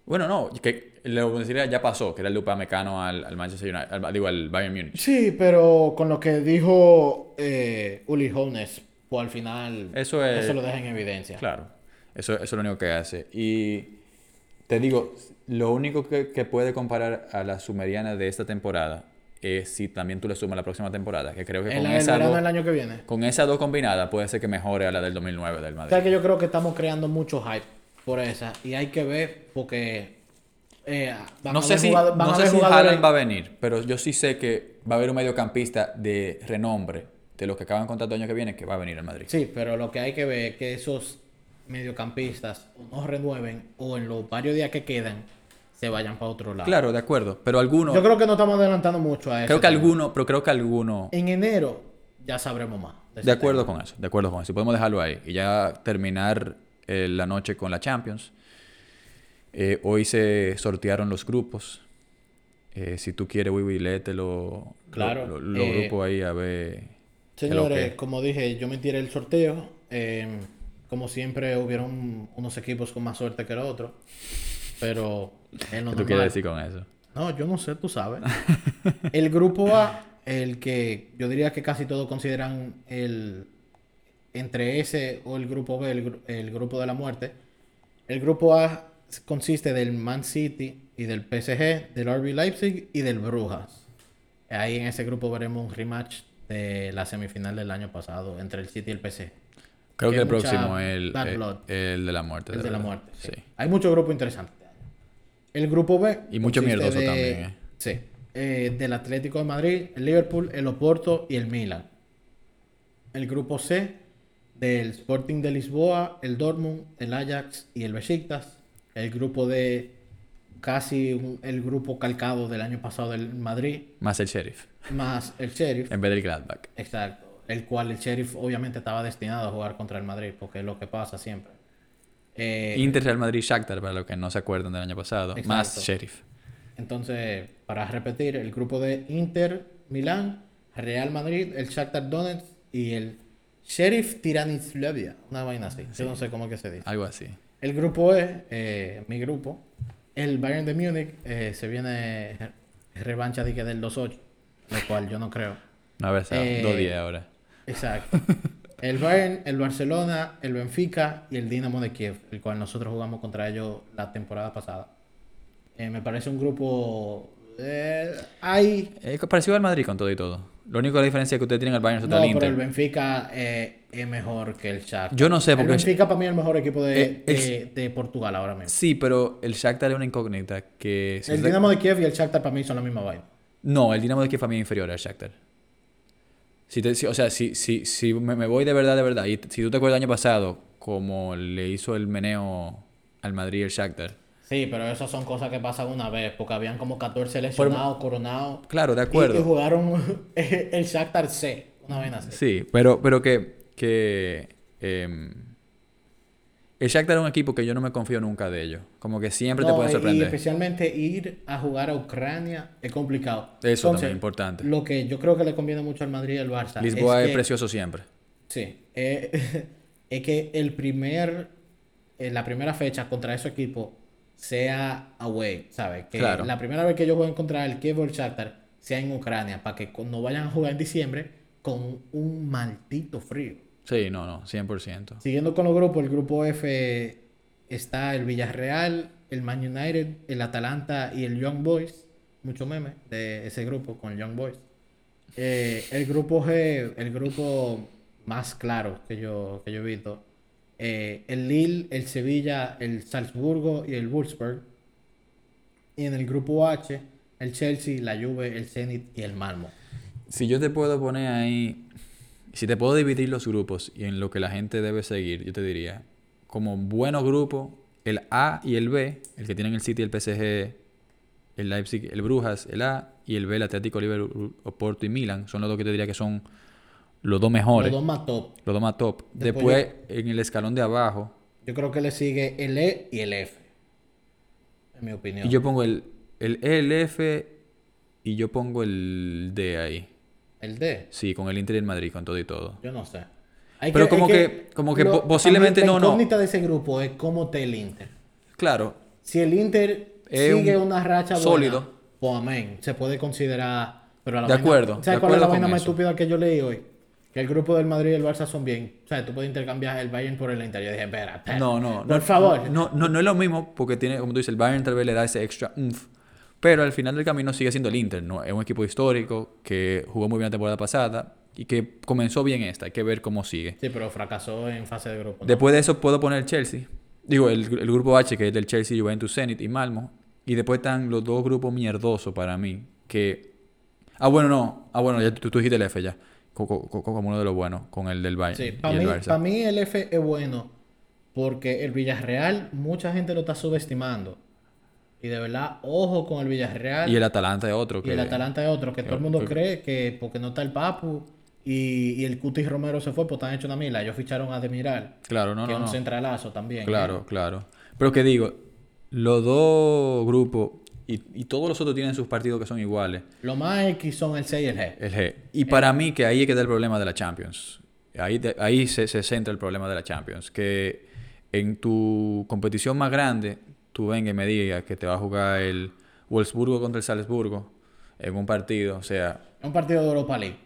Bueno, no, que la Bundesliga ya pasó, que era el Lupa Mecano al, al Manchester United, al- digo, al Bayern Múnich. Sí, pero con lo que dijo eh, Uli Hones, pues al final Eso es- eso lo deja en evidencia. Claro, eso, eso es lo único que hace. Y te digo, lo único que, que puede comparar a la sumeriana de esta temporada eh, si también tú le sumas la próxima temporada, que creo que El, con el esas verano dos, del año que viene. con esas dos combinadas puede ser que mejore a la del 2009 del O Madrid. sea que yo creo que estamos creando mucho hype por esa. Y hay que ver porque... eh, No sé si, jugado- no sé si Haaland va a venir, pero yo sí sé que va a haber un mediocampista de renombre de los que acaban contrato el año que viene que va a venir al Madrid. Sí, pero lo que hay que ver es que esos mediocampistas o no renueven o en los varios días que quedan se vayan para otro lado. Claro, de acuerdo, pero algunos, Yo creo que no estamos adelantando mucho a eso. creo que algunos, pero creo que algunos, En enero ya sabremos más. de acuerdo tema. con eso, de acuerdo con eso. Podemos dejarlo ahí y ya terminar eh, la noche con la Champions. Eh, hoy se sortearon los grupos. Eh, si tú quieres, Wiwi, léetelo. Claro, lo- lo- eh, grupos ahí a ver. Señores, que- como dije, yo me tiré el sorteo. eh, como siempre, hubieron unos equipos con más suerte que los otros. Pero ¿Qué tú normal. quieres decir con eso? No, yo no sé, tú sabes. el grupo A, el que yo diría que casi todos consideran el entre ese o el grupo B, el, el grupo de la muerte. El grupo A consiste del Man City y del PSG, del RB Leipzig y del Brujas. Ahí en ese grupo veremos un rematch de la semifinal del año pasado entre el City y el PSG. Creo que que el próximo es el, el, de la muerte. El de la muerte. Sí. Sí. Hay muchos grupos interesantes. El grupo B. Y mucho mierdoso de- también, eh. Sí. Eh, del Atlético de Madrid, el Liverpool, el Oporto y el Milan. El grupo C. Del Sporting de Lisboa, el Dortmund, el Ajax y el Besiktas. El grupo D. Casi un- el grupo calcado del año pasado del Madrid. Más el sheriff. Más el Sheriff. En vez del Gladbach. Exacto. El cual el Sheriff obviamente estaba destinado a jugar contra el Madrid, porque es lo que pasa siempre. Eh, Inter, Real Madrid, Shakhtar, para los que no se acuerdan del año pasado. Más sheriff. Entonces, para repetir, el grupo de Inter, Milán, Real Madrid, el Shakhtar Donetsk y el Sheriff Tiranislavia. Una vaina así. Yo no sé cómo que se dice. Algo así. El grupo E, eh, mi grupo, el Bayern de Múnich, eh, se viene revancha de que del 2-8, lo cual yo no creo. A ver, Eh, dos días ahora. Exacto. El Bayern, el Barcelona, el Benfica y el Dinamo de Kiev, el cual nosotros jugamos contra ellos la temporada pasada. Eh, me parece un grupo... hay... Es parecido al Madrid con todo y todo. Lo único la diferencia es que ustedes tienen al Bayern No, el pero Inter. el Benfica eh, es mejor que el Shakhtar. Yo no sé, El porque- Benfica para mí es el mejor equipo de, Eh, de- de Portugal ahora mismo. Sí, pero el Shakhtar es una incógnita que... si el usted- Dinamo de Kiev y el Shakhtar para mí son la misma vaina. No, el Dinamo de Kiev para mí es inferior al Shakhtar. Si te- si- o sea, si, si, si me, me voy de verdad, de verdad, y si tú te acuerdas el año pasado, como le hizo el meneo al Madrid el Shakhtar. Sí, pero esas son cosas que pasan una vez, porque habían como 14 lesionados, coronados. Claro, de Y, y acuerdo. jugaron el Shakhtar C, una vaina así. Sí, pero, pero que, que em, el Shakhtar es un equipo que yo no me confío nunca de ellos. Como que siempre te No, puede y- Y sorprender. especialmente ir a jugar a Ucrania es complicado. Eso también es importante. Lo que yo creo que le conviene mucho al Madrid y al Barça. Lisboa es, que- precioso siempre. Sí. eh, es que el primer, eh, la primera fecha contra ese equipo sea away, ¿sabes? Que Claro. la primera vez que ellos jueguen contra el Kiev Shakhtar sea en Ucrania, para que cuando vayan a jugar en diciembre con un maldito frío. Sí, no, no, 100%. Siguiendo con los grupos, el grupo F está el Villarreal, el Man United, el Atalanta y el Young Boys. Mucho meme de ese grupo con el Young Boys. Eh, el grupo G, el grupo más claro que yo, que yo he visto. Eh, el Lille, el Sevilla, el Salzburgo y el Wolfsburg. Y en el grupo H, el Chelsea, la Juve, el Zenit y el Malmo. Si yo te puedo poner ahí, si te puedo dividir los grupos y en lo que la gente debe seguir, yo te diría, como buenos grupos, el A y el B, el que tienen el City, el PSG, el Leipzig, el Brujas, el A, y el B, el Atlético, Liverpool, Oporto y Milan, son los dos que te diría que son los dos mejores, Los dos más top. los dos más top. Después Después, en el escalón de abajo, Yo creo que le sigue el E y el F. En mi opinión. y yo pongo el, el E, el F y yo pongo el D ahí. El D. Sí, con el Inter y el Madrid, con todo y todo. Yo no sé. Hay Pero como hay que- como que po- posiblemente también no, La no. incógnita de ese grupo es cómo te el Inter. Claro, Si el Inter Es sigue un una racha buena, sólido. pues amén. Se puede considerar. Pero la De vaina- acuerdo, ¿Sabes de cuál es la vaina más eso. estúpida que yo leí hoy? Que el grupo del Madrid y el Barça son bien. O sea, tú puedes intercambiar el Bayern por el Inter. Yo dije, espera, espera. No, no, Por no, favor. No, no, no es lo mismo porque tiene, como tú dices, el Bayern tal vez le da ese extra oomph, Pero al final del camino sigue siendo el Inter, ¿no? Es un equipo histórico que jugó muy bien la temporada pasada y que comenzó bien esta. Hay que ver cómo sigue. Sí, pero fracasó en fase de grupo. ¿no? Después de eso puedo poner Chelsea. Digo, el, el grupo H, que es del Chelsea, Juventus, Zenit y Malmo. Y después están los dos grupos mierdosos para mí. Que. Ah, bueno, no. Ah, bueno, ya tú, tú dijiste el F ya. Co- co- co- Como uno de los buenos, con el del Bayern. Sí, para mí, Barça. pa' mí el F es bueno porque el Villarreal mucha gente lo está subestimando. Y de verdad, ojo con el Villarreal. Y el Atalanta es otro. Y el Atalanta es otro, que todo el mundo cree que porque no está el Papu y, y el Cutis Romero se fue, pues están hecho una mila. Ellos ficharon a Demiral, Claro, no, que no, es un no. centralazo también. Claro, ¿eh? claro. Pero que digo, los dos grupos y, y todos los otros tienen sus partidos que son iguales. Lo más X son el C y el G. El G. Y para mí que ahí es que está el problema de la Champions. Ahí, de- ahí se, se centra el problema de la Champions. Que en tu competición más grande, tú venga y me digas que te va a jugar el Wolfsburgo contra el Salzburgo en un partido. O sea, Es un partido de Europa League.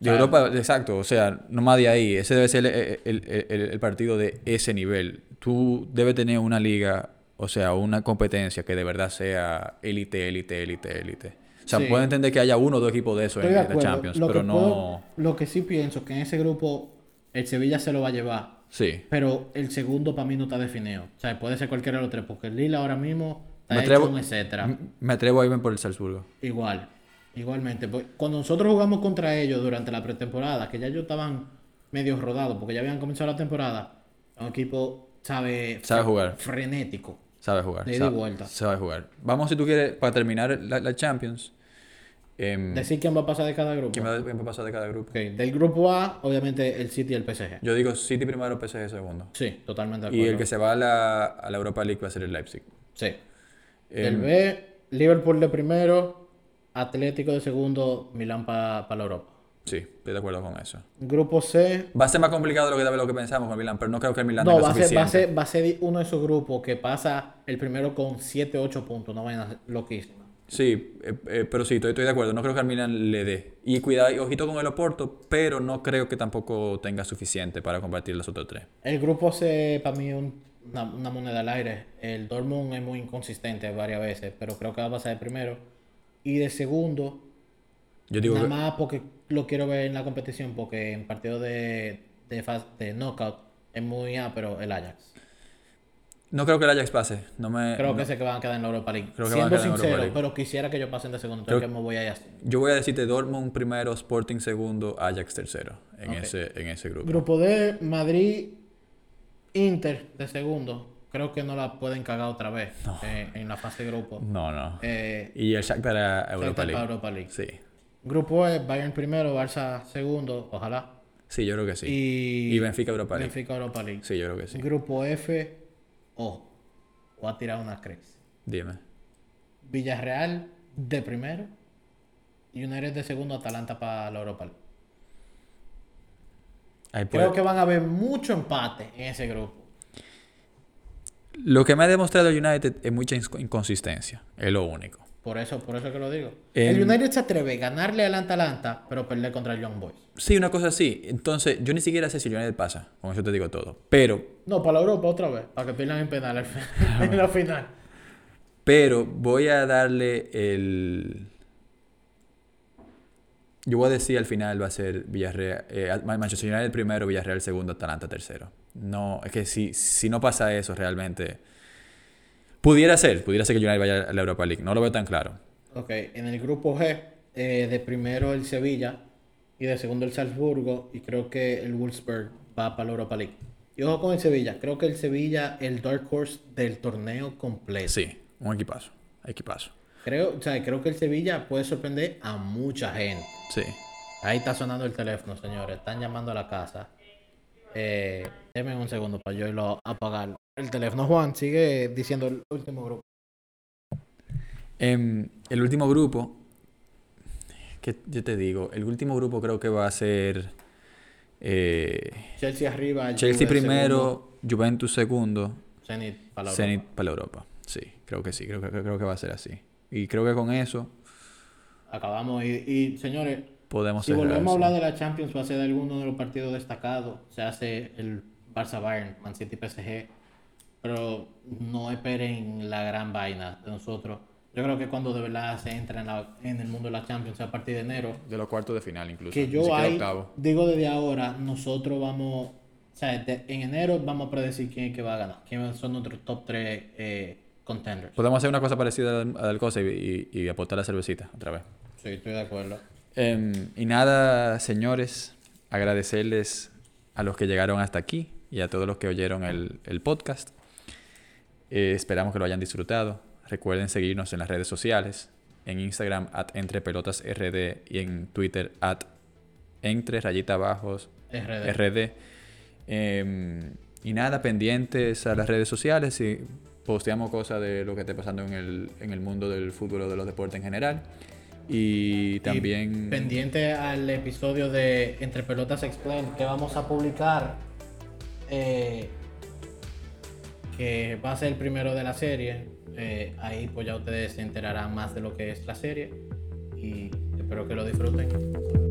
de Europa, exacto. O sea, no más de ahí. Ese debe ser el, el- el- el partido de ese nivel. Tú debes tener una liga, o sea, una competencia que de verdad sea élite, élite, élite, élite. O sea, Sí. puedo entender que haya uno o dos equipos de eso Estoy en de la. Champions, lo pero no... puedo- lo que sí pienso que en ese grupo el Sevilla se lo va a llevar. Sí. Pero el segundo para mí no está definido. O sea, puede ser cualquiera de los tres, porque el Lille ahora mismo está Me hecho atrevo, un etcétera. me atrevo a irme por el Salzburgo. Igual, igualmente. Pues, Cuando nosotros jugamos contra ellos durante la pretemporada, que ya ellos estaban medio rodados, porque ya habían comenzado la temporada, un equipo sabe, Sabe jugar. frenético. Sabe jugar. De y sabe, vuelta. sabe jugar. Vamos, si tú quieres, para terminar la, la Champions. em, Decir quién va a pasar de cada grupo. ¿Quién va quién va a pasar de cada grupo? Del grupo A, obviamente el City y el PSG. Yo digo City primero, PSG segundo. Sí, totalmente de Y acuerdo. el que se va a la, a la Europa League va a ser el Leipzig. Sí. Em, Del B, Liverpool de primero, Atlético de segundo, Milán para la Europa. Sí, estoy de acuerdo con eso. Grupo C, Va a ser más complicado de lo que, de lo que pensamos con el Milan, pero no creo que el Milan no, va a, ser, va, a ser, va a ser uno de esos grupos que pasa el primero con 7, 8 puntos, no vayan a loquísima. Sí, eh, eh, pero sí, estoy, estoy de acuerdo. No creo que al Milan le dé. Y cuidado, y ojito con el Oporto, pero no creo que tampoco tenga suficiente para compartir los otros tres. El grupo C para mí es un- una, una moneda al aire. El Dortmund es muy inconsistente varias veces, pero creo que va a pasar de primero. Y de segundo, Yo digo nada que, más porque lo quiero ver en la competición, porque en partido de, de, de knockout es muy A, pero el Ajax. no creo que el Ajax pase. No me, Creo no- que sé que van a quedar en la Europa League. Creo que van a Siendo Europa sincero, League. pero quisiera que ellos pasen de segundo, Creo- que me voy a. Yo voy a decirte Dortmund primero, Sporting segundo, Ajax tercero en, ese, en ese grupo. Grupo D, Madrid, Inter de segundo. Creo que no la pueden cagar otra vez eh, en la fase de grupo. No, no. Eh, Y el Shakhtar a Europa Shakhtar League. para Europa League. Sí. Grupo E, Bayern primero, Barça segundo, ojalá. Sí, yo creo que sí. Y, Y Benfica Europa League. Benfica Europa League. Sí, yo creo que sí. Grupo F, ojo, voy a tirar una crazy. Dime. Villarreal de primero y United de segundo, Atalanta para la Europa League. Ahí puede- Creo que van a haber mucho empate en ese grupo. Lo que me ha demostrado United es mucha inconsistencia. Es lo único. Por eso, por eso que lo digo. En- El United se atreve a ganarle al Atalanta, pero perder contra el Young Boys. Sí, una cosa así. Entonces, yo ni siquiera sé si el United pasa. Con eso te digo todo. Pero, No, para la Europa otra vez, para que pierdan en penal al fin- en la final. pero voy a darle el... Yo voy a decir al final va a ser Villarreal, eh, Manchester United primero, Villarreal segundo, Atalanta tercero. No, es que si, si no pasa eso realmente... Pudiera ser, pudiera ser que United vaya a la Europa League. No lo veo tan claro. Ok, en el grupo G, eh, de primero el Sevilla y de segundo el Salzburgo y creo que el Wolfsburg va para la Europa League. Y ojo con el Sevilla, creo que el Sevilla el dark horse del torneo completo. Sí, un equipazo. Equipazo. Creo, o sea, creo que el Sevilla puede sorprender a mucha gente. Sí. Ahí está sonando el teléfono, señores. Están llamando a la casa. Eh, denme un segundo para yo irlo a apagar. El teléfono, Juan, sigue diciendo el último grupo. Em, el último grupo, que yo te digo, el último grupo creo que va a ser eh, Chelsea arriba. Chelsea Juve primero, Juventus segundo, segundo, Zenit para Zenit Europa. para Europa. Sí, creo que sí, creo que, creo que va a ser así. Y creo que con eso Acabamos. Y, y, señores, podemos si volvemos a sí. hablar de la Champions, va a ser de alguno de los partidos destacados. Se hace el Barça Bayern, Man City PSG. Pero no esperen la gran vaina de nosotros. Yo creo que cuando de verdad se entra en, la- en el mundo de la Champions a partir de enero, De los cuartos de final incluso. que yo octavo. digo desde ahora, nosotros vamos, o sea, de- en enero vamos a predecir quién es que va a ganar, quiénes son nuestros top 3 contenders. Podemos hacer una cosa parecida a la- cosa y, y, y aportar la cervecita otra vez. Sí, estoy de acuerdo. Em, y nada, señores, agradecerles a los que llegaron hasta aquí y a todos los que oyeron el, el podcast. Eh, esperamos que lo hayan disfrutado. Recuerden seguirnos en las redes sociales, en Instagram at entrepelotasrd y en Twitter at entre rayita bajos RD. RD. Em, y nada, pendientes a las redes sociales y posteamos cosas de lo que esté pasando en el, en el mundo del fútbol o de los deportes en general. Y también... Y pendiente al episodio de Entre Pelotas Explain que vamos a publicar, eh, que va a ser el primero de la serie. Eh, ahí pues ya ustedes se enterarán más de lo que es la serie y espero que lo disfruten.